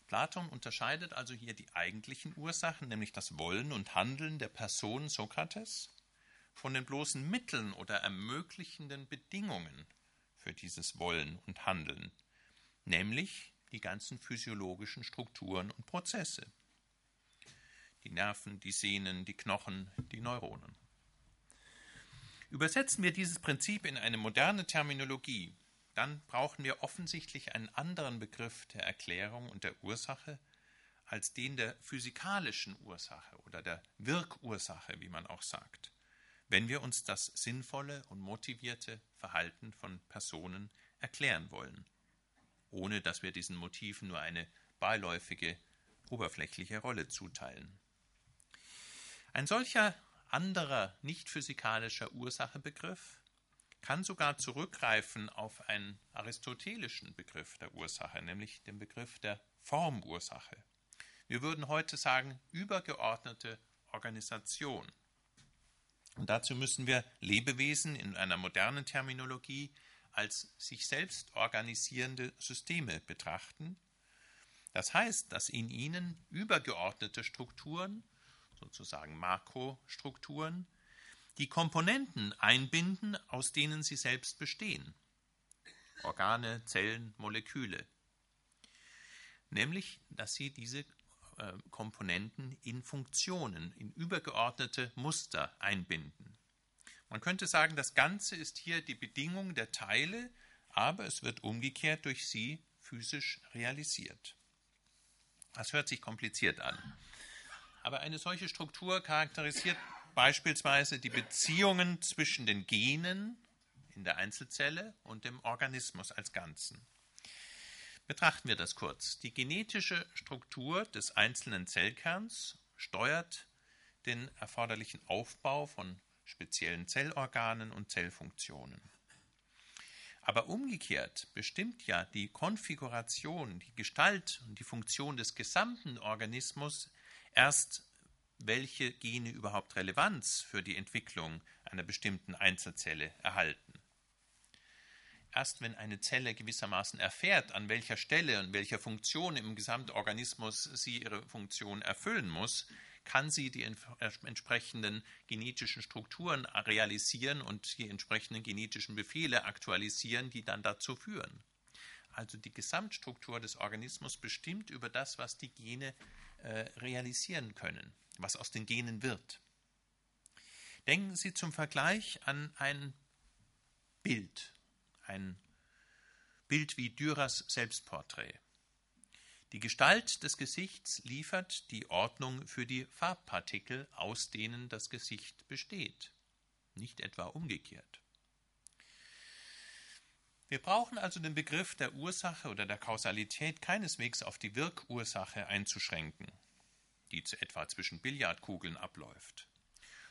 Platon unterscheidet also hier die eigentlichen Ursachen, nämlich das Wollen und Handeln der Person Sokrates, von den bloßen Mitteln oder ermöglichenden Bedingungen für dieses Wollen und Handeln, nämlich die ganzen physiologischen Strukturen und Prozesse. Die Nerven, die Sehnen, die Knochen, die Neuronen. Übersetzen wir dieses Prinzip in eine moderne Terminologie, dann brauchen wir offensichtlich einen anderen Begriff der Erklärung und der Ursache als den der physikalischen Ursache oder der Wirkursache, wie man auch sagt, wenn wir uns das sinnvolle und motivierte Verhalten von Personen erklären wollen, ohne dass wir diesen Motiven nur eine beiläufige, oberflächliche Rolle zuteilen. Ein solcher anderer nicht physikalischer Ursachebegriff kann sogar zurückgreifen auf einen aristotelischen Begriff der Ursache, nämlich den Begriff der Formursache. Wir würden heute sagen, übergeordnete Organisation. Und dazu müssen wir Lebewesen in einer modernen Terminologie als sich selbst organisierende Systeme betrachten. Das heißt, dass in ihnen übergeordnete Strukturen, sozusagen Makrostrukturen, die Komponenten einbinden, aus denen sie selbst bestehen. Organe, Zellen, Moleküle. Nämlich, dass sie diese äh, Komponenten in Funktionen, in übergeordnete Muster einbinden. Man könnte sagen, das Ganze ist hier die Bedingung der Teile, aber es wird umgekehrt durch sie physisch realisiert. Das hört sich kompliziert an. Aber eine solche Struktur charakterisiert beispielsweise die Beziehungen zwischen den Genen in der Einzelzelle und dem Organismus als Ganzen. Betrachten wir das kurz. Die genetische Struktur des einzelnen Zellkerns steuert den erforderlichen Aufbau von speziellen Zellorganen und Zellfunktionen. Aber umgekehrt bestimmt ja die Konfiguration, die Gestalt und die Funktion des gesamten Organismus erst welche Gene überhaupt Relevanz für die Entwicklung einer bestimmten Einzelzelle erhalten. Erst wenn eine Zelle gewissermaßen erfährt, an welcher Stelle und welcher Funktion im Gesamtorganismus sie ihre Funktion erfüllen muss, kann sie die entsprechenden genetischen Strukturen realisieren und die entsprechenden genetischen Befehle aktualisieren, die dann dazu führen. Also die Gesamtstruktur des Organismus bestimmt über das, was die Gene realisieren können was aus den Genen wird. Denken Sie zum Vergleich an ein Bild, ein Bild wie Dürers Selbstporträt. Die Gestalt des Gesichts liefert die Ordnung für die Farbpartikel, aus denen das Gesicht besteht, nicht etwa umgekehrt. Wir brauchen also den Begriff der Ursache oder der Kausalität keineswegs auf die Wirkursache einzuschränken die etwa zwischen Billardkugeln abläuft,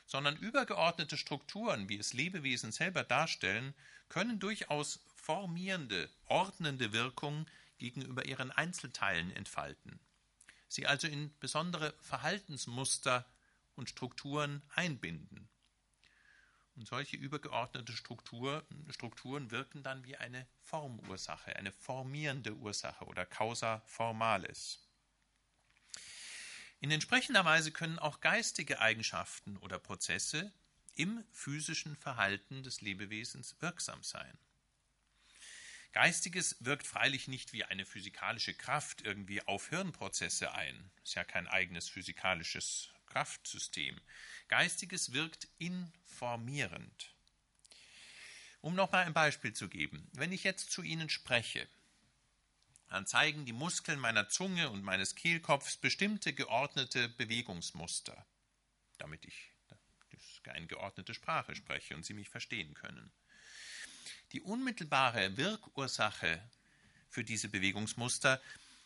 sondern übergeordnete Strukturen, wie es Lebewesen selber darstellen, können durchaus formierende, ordnende Wirkung gegenüber ihren Einzelteilen entfalten, sie also in besondere Verhaltensmuster und Strukturen einbinden. Und solche übergeordnete Struktur, Strukturen wirken dann wie eine Formursache, eine formierende Ursache oder causa formalis. In entsprechender Weise können auch geistige Eigenschaften oder Prozesse im physischen Verhalten des Lebewesens wirksam sein. Geistiges wirkt freilich nicht wie eine physikalische Kraft irgendwie auf Hirnprozesse ein. Ist ja kein eigenes physikalisches Kraftsystem. Geistiges wirkt informierend. Um nochmal ein Beispiel zu geben. Wenn ich jetzt zu Ihnen spreche, dann zeigen die Muskeln meiner Zunge und meines Kehlkopfs bestimmte geordnete Bewegungsmuster, damit ich eine geordnete Sprache spreche und Sie mich verstehen können. Die unmittelbare Wirkursache für diese Bewegungsmuster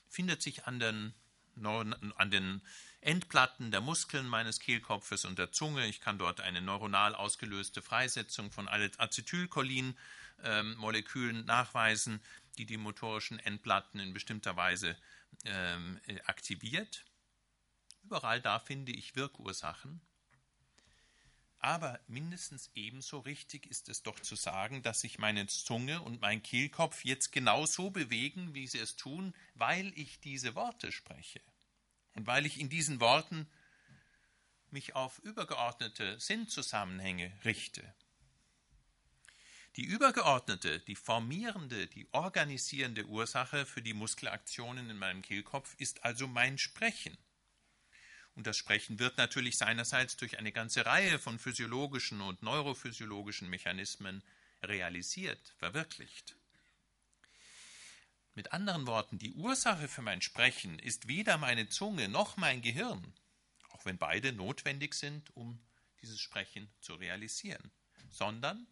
findet sich an den, an den Endplatten der Muskeln meines Kehlkopfes und der Zunge. Ich kann dort eine neuronal ausgelöste Freisetzung von Acetylcholin-Molekülen ähm, nachweisen die die motorischen Endplatten in bestimmter Weise ähm, äh, aktiviert. Überall da finde ich Wirkursachen. Aber mindestens ebenso richtig ist es doch zu sagen, dass sich meine Zunge und mein Kehlkopf jetzt genau so bewegen, wie sie es tun, weil ich diese Worte spreche. Und weil ich in diesen Worten mich auf übergeordnete Sinnzusammenhänge richte. Die übergeordnete, die formierende, die organisierende Ursache für die Muskelaktionen in meinem Kehlkopf ist also mein Sprechen. Und das Sprechen wird natürlich seinerseits durch eine ganze Reihe von physiologischen und neurophysiologischen Mechanismen realisiert, verwirklicht. Mit anderen Worten, die Ursache für mein Sprechen ist weder meine Zunge noch mein Gehirn, auch wenn beide notwendig sind, um dieses Sprechen zu realisieren, sondern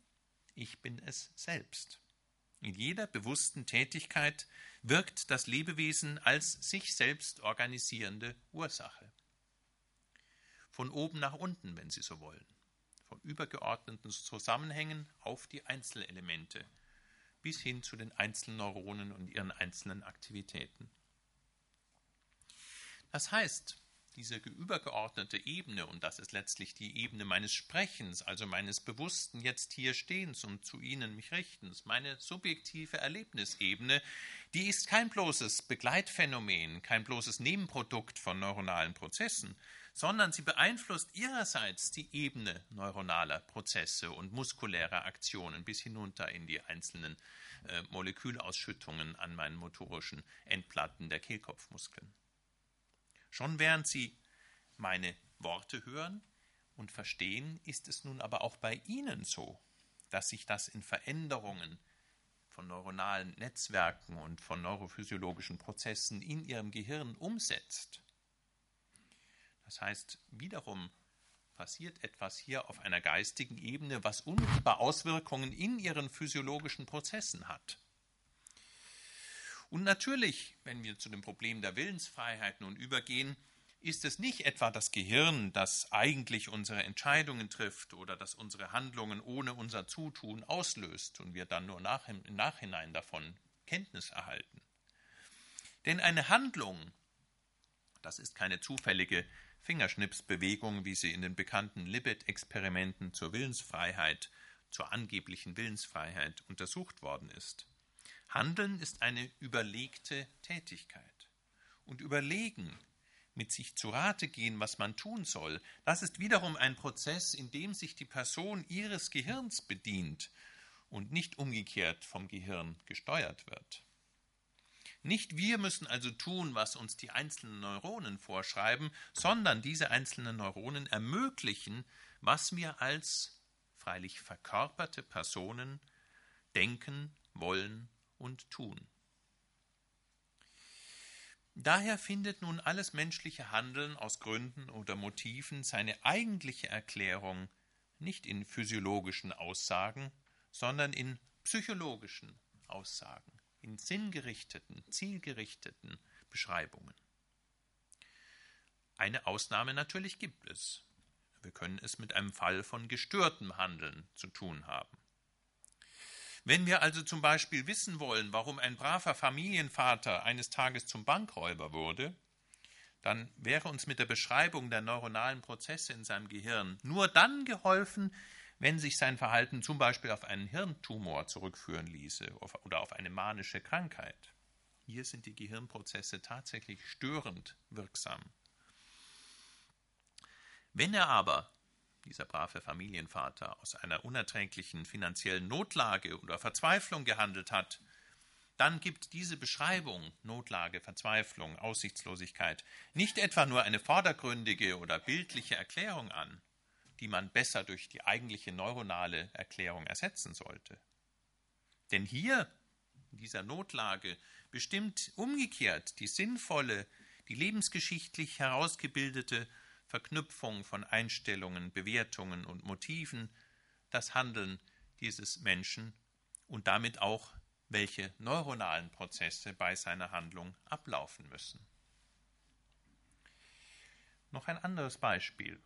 ich bin es selbst. In jeder bewussten Tätigkeit wirkt das Lebewesen als sich selbst organisierende Ursache. Von oben nach unten, wenn Sie so wollen, von übergeordneten Zusammenhängen auf die Einzelelemente, bis hin zu den einzelnen Neuronen und ihren einzelnen Aktivitäten. Das heißt, diese übergeordnete Ebene, und das ist letztlich die Ebene meines Sprechens, also meines bewussten jetzt hier Stehens und zu Ihnen mich Richtens, meine subjektive Erlebnisebene, die ist kein bloßes Begleitphänomen, kein bloßes Nebenprodukt von neuronalen Prozessen, sondern sie beeinflusst ihrerseits die Ebene neuronaler Prozesse und muskulärer Aktionen bis hinunter in die einzelnen äh, Molekülausschüttungen an meinen motorischen Endplatten der Kehlkopfmuskeln. Schon während Sie meine Worte hören und verstehen, ist es nun aber auch bei Ihnen so, dass sich das in Veränderungen von neuronalen Netzwerken und von neurophysiologischen Prozessen in Ihrem Gehirn umsetzt. Das heißt, wiederum passiert etwas hier auf einer geistigen Ebene, was unmittelbar Auswirkungen in Ihren physiologischen Prozessen hat. Und natürlich, wenn wir zu dem Problem der Willensfreiheit nun übergehen, ist es nicht etwa das Gehirn, das eigentlich unsere Entscheidungen trifft oder das unsere Handlungen ohne unser Zutun auslöst und wir dann nur nach, im Nachhinein davon Kenntnis erhalten. Denn eine Handlung, das ist keine zufällige Fingerschnipsbewegung, wie sie in den bekannten Libet-Experimenten zur Willensfreiheit, zur angeblichen Willensfreiheit untersucht worden ist. Handeln ist eine überlegte Tätigkeit. Und überlegen, mit sich zu Rate gehen, was man tun soll, das ist wiederum ein Prozess, in dem sich die Person ihres Gehirns bedient und nicht umgekehrt vom Gehirn gesteuert wird. Nicht wir müssen also tun, was uns die einzelnen Neuronen vorschreiben, sondern diese einzelnen Neuronen ermöglichen, was wir als freilich verkörperte Personen denken, wollen und tun. Daher findet nun alles menschliche Handeln aus Gründen oder Motiven seine eigentliche Erklärung nicht in physiologischen Aussagen, sondern in psychologischen Aussagen, in sinngerichteten, zielgerichteten Beschreibungen. Eine Ausnahme natürlich gibt es. Wir können es mit einem Fall von gestörtem Handeln zu tun haben. Wenn wir also zum Beispiel wissen wollen, warum ein braver Familienvater eines Tages zum Bankräuber wurde, dann wäre uns mit der Beschreibung der neuronalen Prozesse in seinem Gehirn nur dann geholfen, wenn sich sein Verhalten zum Beispiel auf einen Hirntumor zurückführen ließe oder auf eine manische Krankheit. Hier sind die Gehirnprozesse tatsächlich störend wirksam. Wenn er aber dieser brave Familienvater aus einer unerträglichen finanziellen Notlage oder Verzweiflung gehandelt hat, dann gibt diese Beschreibung Notlage, Verzweiflung, Aussichtslosigkeit nicht etwa nur eine vordergründige oder bildliche Erklärung an, die man besser durch die eigentliche neuronale Erklärung ersetzen sollte. Denn hier, in dieser Notlage, bestimmt umgekehrt die sinnvolle, die lebensgeschichtlich herausgebildete Verknüpfung von Einstellungen, Bewertungen und Motiven das Handeln dieses Menschen und damit auch, welche neuronalen Prozesse bei seiner Handlung ablaufen müssen. Noch ein anderes Beispiel.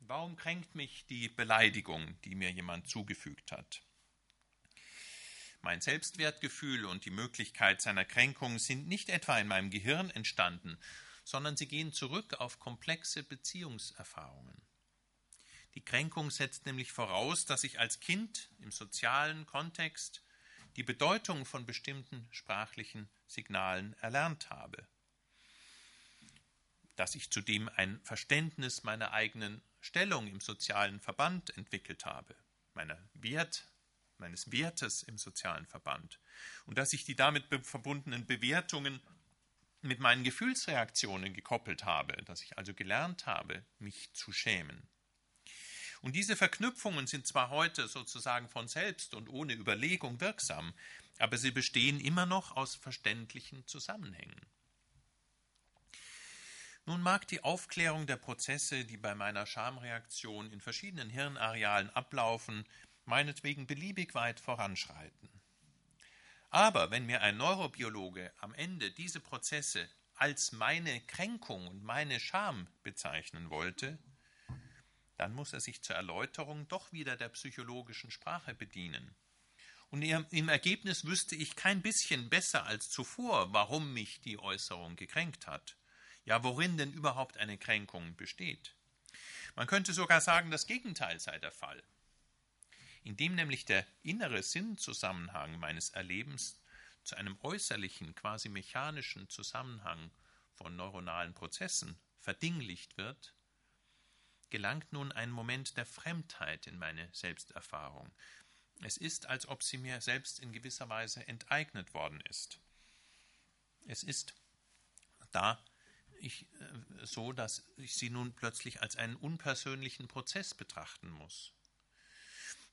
Warum kränkt mich die Beleidigung, die mir jemand zugefügt hat? Mein Selbstwertgefühl und die Möglichkeit seiner Kränkung sind nicht etwa in meinem Gehirn entstanden, sondern sie gehen zurück auf komplexe Beziehungserfahrungen. Die Kränkung setzt nämlich voraus, dass ich als Kind im sozialen Kontext die Bedeutung von bestimmten sprachlichen Signalen erlernt habe, dass ich zudem ein Verständnis meiner eigenen Stellung im sozialen Verband entwickelt habe, meiner Wert, meines Wertes im sozialen Verband und dass ich die damit verbundenen Bewertungen mit meinen Gefühlsreaktionen gekoppelt habe, dass ich also gelernt habe, mich zu schämen. Und diese Verknüpfungen sind zwar heute sozusagen von selbst und ohne Überlegung wirksam, aber sie bestehen immer noch aus verständlichen Zusammenhängen. Nun mag die Aufklärung der Prozesse, die bei meiner Schamreaktion in verschiedenen Hirnarealen ablaufen, meinetwegen beliebig weit voranschreiten. Aber wenn mir ein Neurobiologe am Ende diese Prozesse als meine Kränkung und meine Scham bezeichnen wollte, dann muss er sich zur Erläuterung doch wieder der psychologischen Sprache bedienen. Und im Ergebnis wüsste ich kein bisschen besser als zuvor, warum mich die Äußerung gekränkt hat. Ja, worin denn überhaupt eine Kränkung besteht. Man könnte sogar sagen, das Gegenteil sei der Fall. Indem nämlich der innere Sinnzusammenhang meines Erlebens zu einem äußerlichen, quasi mechanischen Zusammenhang von neuronalen Prozessen verdinglicht wird, gelangt nun ein Moment der Fremdheit in meine Selbsterfahrung. Es ist, als ob sie mir selbst in gewisser Weise enteignet worden ist. Es ist da ich, äh, so, dass ich sie nun plötzlich als einen unpersönlichen Prozess betrachten muss.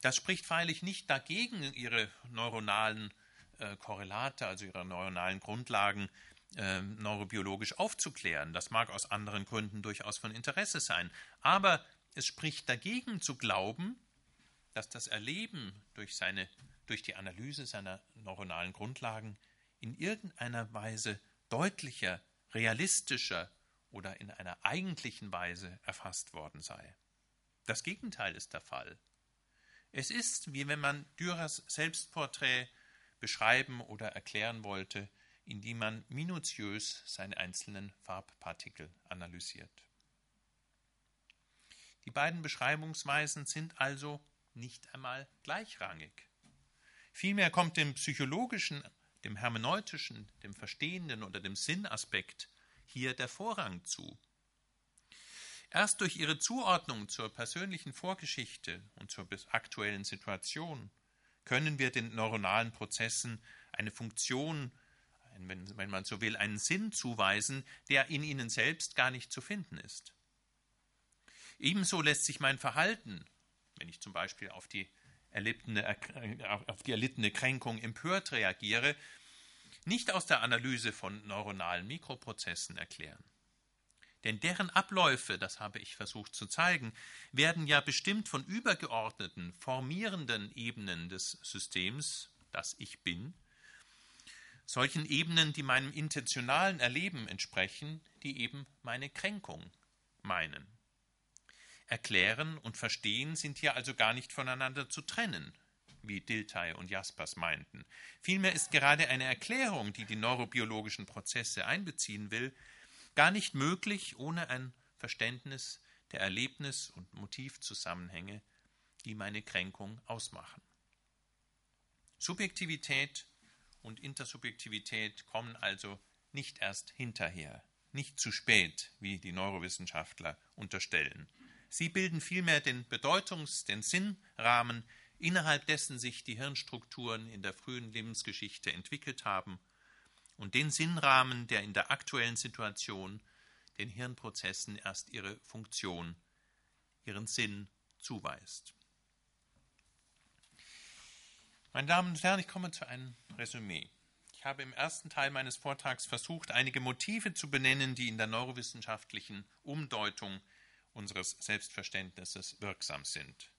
Das spricht freilich nicht dagegen, ihre neuronalen äh, Korrelate, also ihre neuronalen Grundlagen, äh, neurobiologisch aufzuklären. Das mag aus anderen Gründen durchaus von Interesse sein. Aber es spricht dagegen zu glauben, dass das Erleben durch, seine, durch die Analyse seiner neuronalen Grundlagen in irgendeiner Weise deutlicher, realistischer oder in einer eigentlichen Weise erfasst worden sei. Das Gegenteil ist der Fall. Es ist, wie wenn man Dürers Selbstporträt beschreiben oder erklären wollte, indem man minutiös seine einzelnen Farbpartikel analysiert. Die beiden Beschreibungsweisen sind also nicht einmal gleichrangig. Vielmehr kommt dem psychologischen, dem hermeneutischen, dem verstehenden oder dem Sinnaspekt hier der Vorrang zu. Erst durch ihre Zuordnung zur persönlichen Vorgeschichte und zur aktuellen Situation können wir den neuronalen Prozessen eine Funktion, wenn man so will, einen Sinn zuweisen, der in ihnen selbst gar nicht zu finden ist. Ebenso lässt sich mein Verhalten, wenn ich zum Beispiel auf die, erlittene, auf die erlittene Kränkung empört reagiere, nicht aus der Analyse von neuronalen Mikroprozessen erklären. Denn deren Abläufe, das habe ich versucht zu zeigen, werden ja bestimmt von übergeordneten, formierenden Ebenen des Systems, das ich bin, solchen Ebenen, die meinem intentionalen Erleben entsprechen, die eben meine Kränkung meinen. Erklären und Verstehen sind hier also gar nicht voneinander zu trennen, wie Dilthey und Jaspers meinten. Vielmehr ist gerade eine Erklärung, die die neurobiologischen Prozesse einbeziehen will, gar nicht möglich ohne ein Verständnis der Erlebnis- und Motivzusammenhänge, die meine Kränkung ausmachen. Subjektivität und Intersubjektivität kommen also nicht erst hinterher, nicht zu spät, wie die Neurowissenschaftler unterstellen. Sie bilden vielmehr den Bedeutungs-, den Sinnrahmen, innerhalb dessen sich die Hirnstrukturen in der frühen Lebensgeschichte entwickelt haben und den Sinnrahmen, der in der aktuellen Situation den Hirnprozessen erst ihre Funktion, ihren Sinn zuweist. Meine Damen und Herren, ich komme zu einem Resümee. Ich habe im ersten Teil meines Vortrags versucht, einige Motive zu benennen, die in der neurowissenschaftlichen Umdeutung unseres Selbstverständnisses wirksam sind.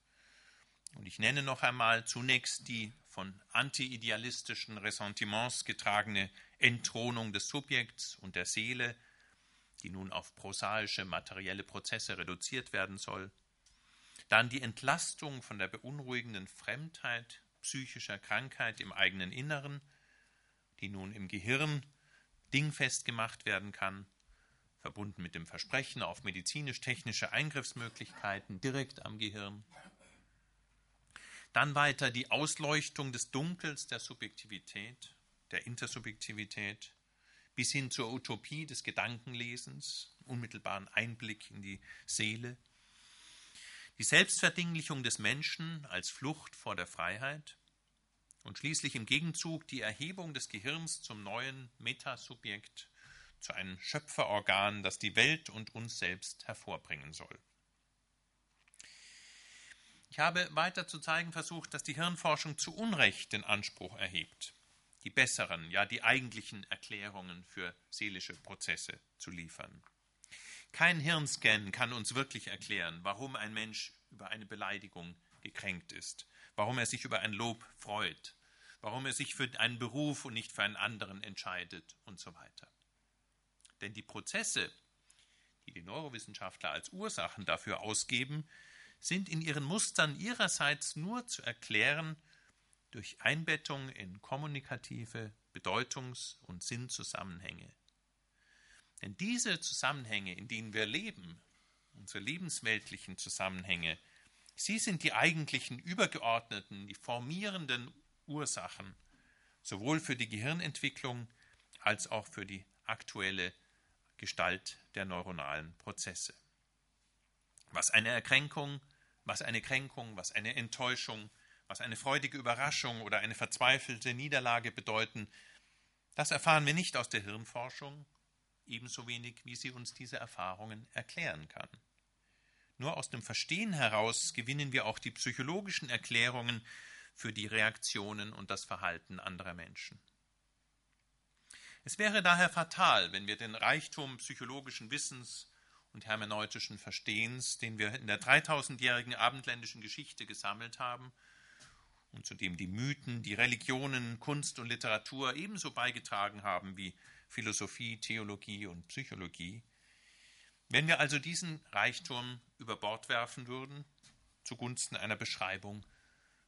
Und ich nenne noch einmal zunächst die von antiidealistischen Ressentiments getragene Entthronung des Subjekts und der Seele, die nun auf prosaische materielle Prozesse reduziert werden soll. Dann die Entlastung von der beunruhigenden Fremdheit psychischer Krankheit im eigenen Inneren, die nun im Gehirn dingfest gemacht werden kann, verbunden mit dem Versprechen auf medizinisch-technische Eingriffsmöglichkeiten direkt am Gehirn. Dann weiter die Ausleuchtung des Dunkels der Subjektivität, der Intersubjektivität, bis hin zur Utopie des Gedankenlesens, unmittelbaren Einblick in die Seele, die Selbstverdinglichung des Menschen als Flucht vor der Freiheit und schließlich im Gegenzug die Erhebung des Gehirns zum neuen Metasubjekt, zu einem Schöpferorgan, das die Welt und uns selbst hervorbringen soll. Ich habe weiter zu zeigen versucht, dass die Hirnforschung zu Unrecht den Anspruch erhebt, die besseren, ja die eigentlichen Erklärungen für seelische Prozesse zu liefern. Kein Hirnscan kann uns wirklich erklären, warum ein Mensch über eine Beleidigung gekränkt ist, warum er sich über ein Lob freut, warum er sich für einen Beruf und nicht für einen anderen entscheidet und so weiter. Denn die Prozesse, die die Neurowissenschaftler als Ursachen dafür ausgeben, sind in ihren Mustern ihrerseits nur zu erklären durch Einbettung in kommunikative Bedeutungs- und Sinnzusammenhänge. Denn diese Zusammenhänge, in denen wir leben, unsere lebensweltlichen Zusammenhänge, sie sind die eigentlichen übergeordneten, die formierenden Ursachen, sowohl für die Gehirnentwicklung als auch für die aktuelle Gestalt der neuronalen Prozesse. Was eine Erkränkung, was eine Kränkung, was eine Enttäuschung, was eine freudige Überraschung oder eine verzweifelte Niederlage bedeuten, das erfahren wir nicht aus der Hirnforschung, ebenso wenig wie sie uns diese Erfahrungen erklären kann. Nur aus dem Verstehen heraus gewinnen wir auch die psychologischen Erklärungen für die Reaktionen und das Verhalten anderer Menschen. Es wäre daher fatal, wenn wir den Reichtum psychologischen Wissens und hermeneutischen Verstehens, den wir in der 3000-jährigen abendländischen Geschichte gesammelt haben und zu dem die Mythen, die Religionen, Kunst und Literatur ebenso beigetragen haben wie Philosophie, Theologie und Psychologie, wenn wir also diesen Reichtum über Bord werfen würden, zugunsten einer Beschreibung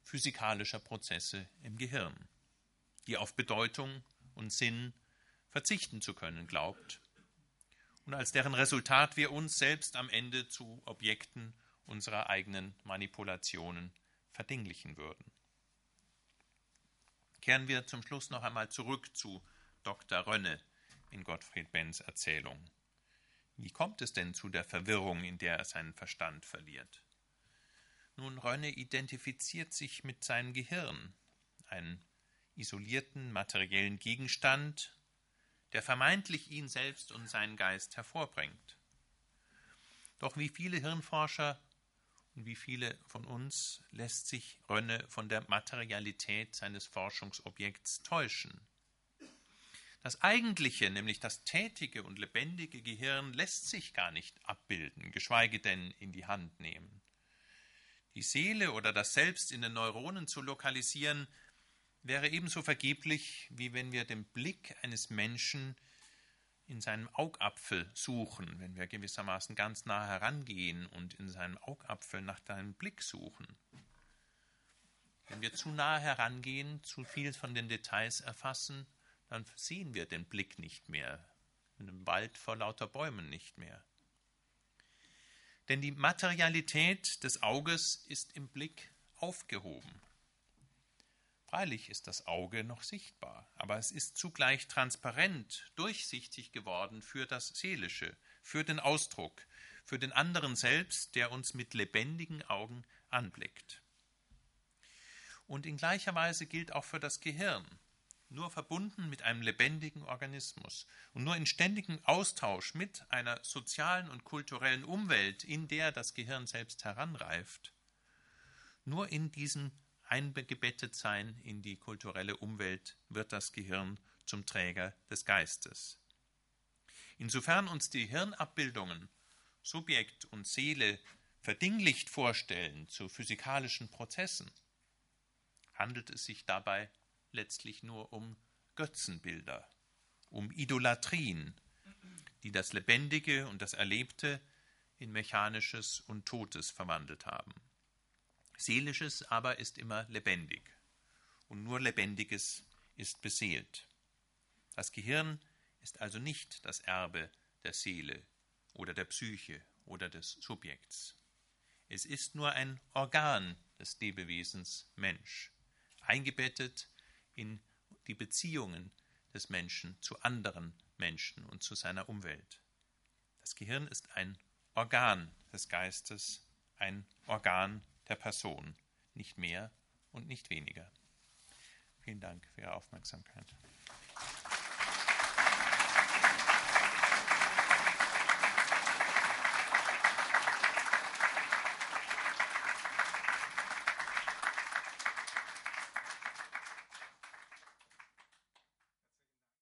physikalischer Prozesse im Gehirn, die auf Bedeutung und Sinn verzichten zu können glaubt und als deren Resultat wir uns selbst am Ende zu Objekten unserer eigenen Manipulationen verdinglichen würden. Kehren wir zum Schluss noch einmal zurück zu Dr. Rönne in Gottfried Benns Erzählung. Wie kommt es denn zu der Verwirrung, in der er seinen Verstand verliert? Nun, Rönne identifiziert sich mit seinem Gehirn, einen isolierten materiellen Gegenstand, der vermeintlich ihn selbst und seinen Geist hervorbringt. Doch wie viele Hirnforscher und wie viele von uns lässt sich Rönne von der Materialität seines Forschungsobjekts täuschen. Das eigentliche, nämlich das tätige und lebendige Gehirn, lässt sich gar nicht abbilden, geschweige denn in die Hand nehmen. Die Seele oder das Selbst in den Neuronen zu lokalisieren, wäre ebenso vergeblich, wie wenn wir den Blick eines Menschen in seinem Augapfel suchen, wenn wir gewissermaßen ganz nah herangehen und in seinem Augapfel nach deinem Blick suchen. Wenn wir zu nah herangehen, zu viel von den Details erfassen, dann sehen wir den Blick nicht mehr, in dem Wald vor lauter Bäumen nicht mehr. Denn die Materialität des Auges ist im Blick aufgehoben. Freilich ist das Auge noch sichtbar, aber es ist zugleich transparent, durchsichtig geworden für das Seelische, für den Ausdruck, für den anderen selbst, der uns mit lebendigen Augen anblickt. Und in gleicher Weise gilt auch für das Gehirn. Nur verbunden mit einem lebendigen Organismus und nur in ständigem Austausch mit einer sozialen und kulturellen Umwelt, in der das Gehirn selbst heranreift, nur in diesem eingebettet sein in die kulturelle Umwelt wird das Gehirn zum Träger des Geistes. Insofern uns die Hirnabbildungen Subjekt und Seele verdinglicht vorstellen zu physikalischen Prozessen, handelt es sich dabei letztlich nur um Götzenbilder, um Idolatrien, die das Lebendige und das Erlebte in Mechanisches und Totes verwandelt haben. Seelisches aber ist immer lebendig und nur Lebendiges ist beseelt. Das Gehirn ist also nicht das Erbe der Seele oder der Psyche oder des Subjekts. Es ist nur ein Organ des Lebewesens Mensch, eingebettet in die Beziehungen des Menschen zu anderen Menschen und zu seiner Umwelt. Das Gehirn ist ein Organ des Geistes, ein Organ der Person, nicht mehr und nicht weniger. Vielen Dank für Ihre Aufmerksamkeit.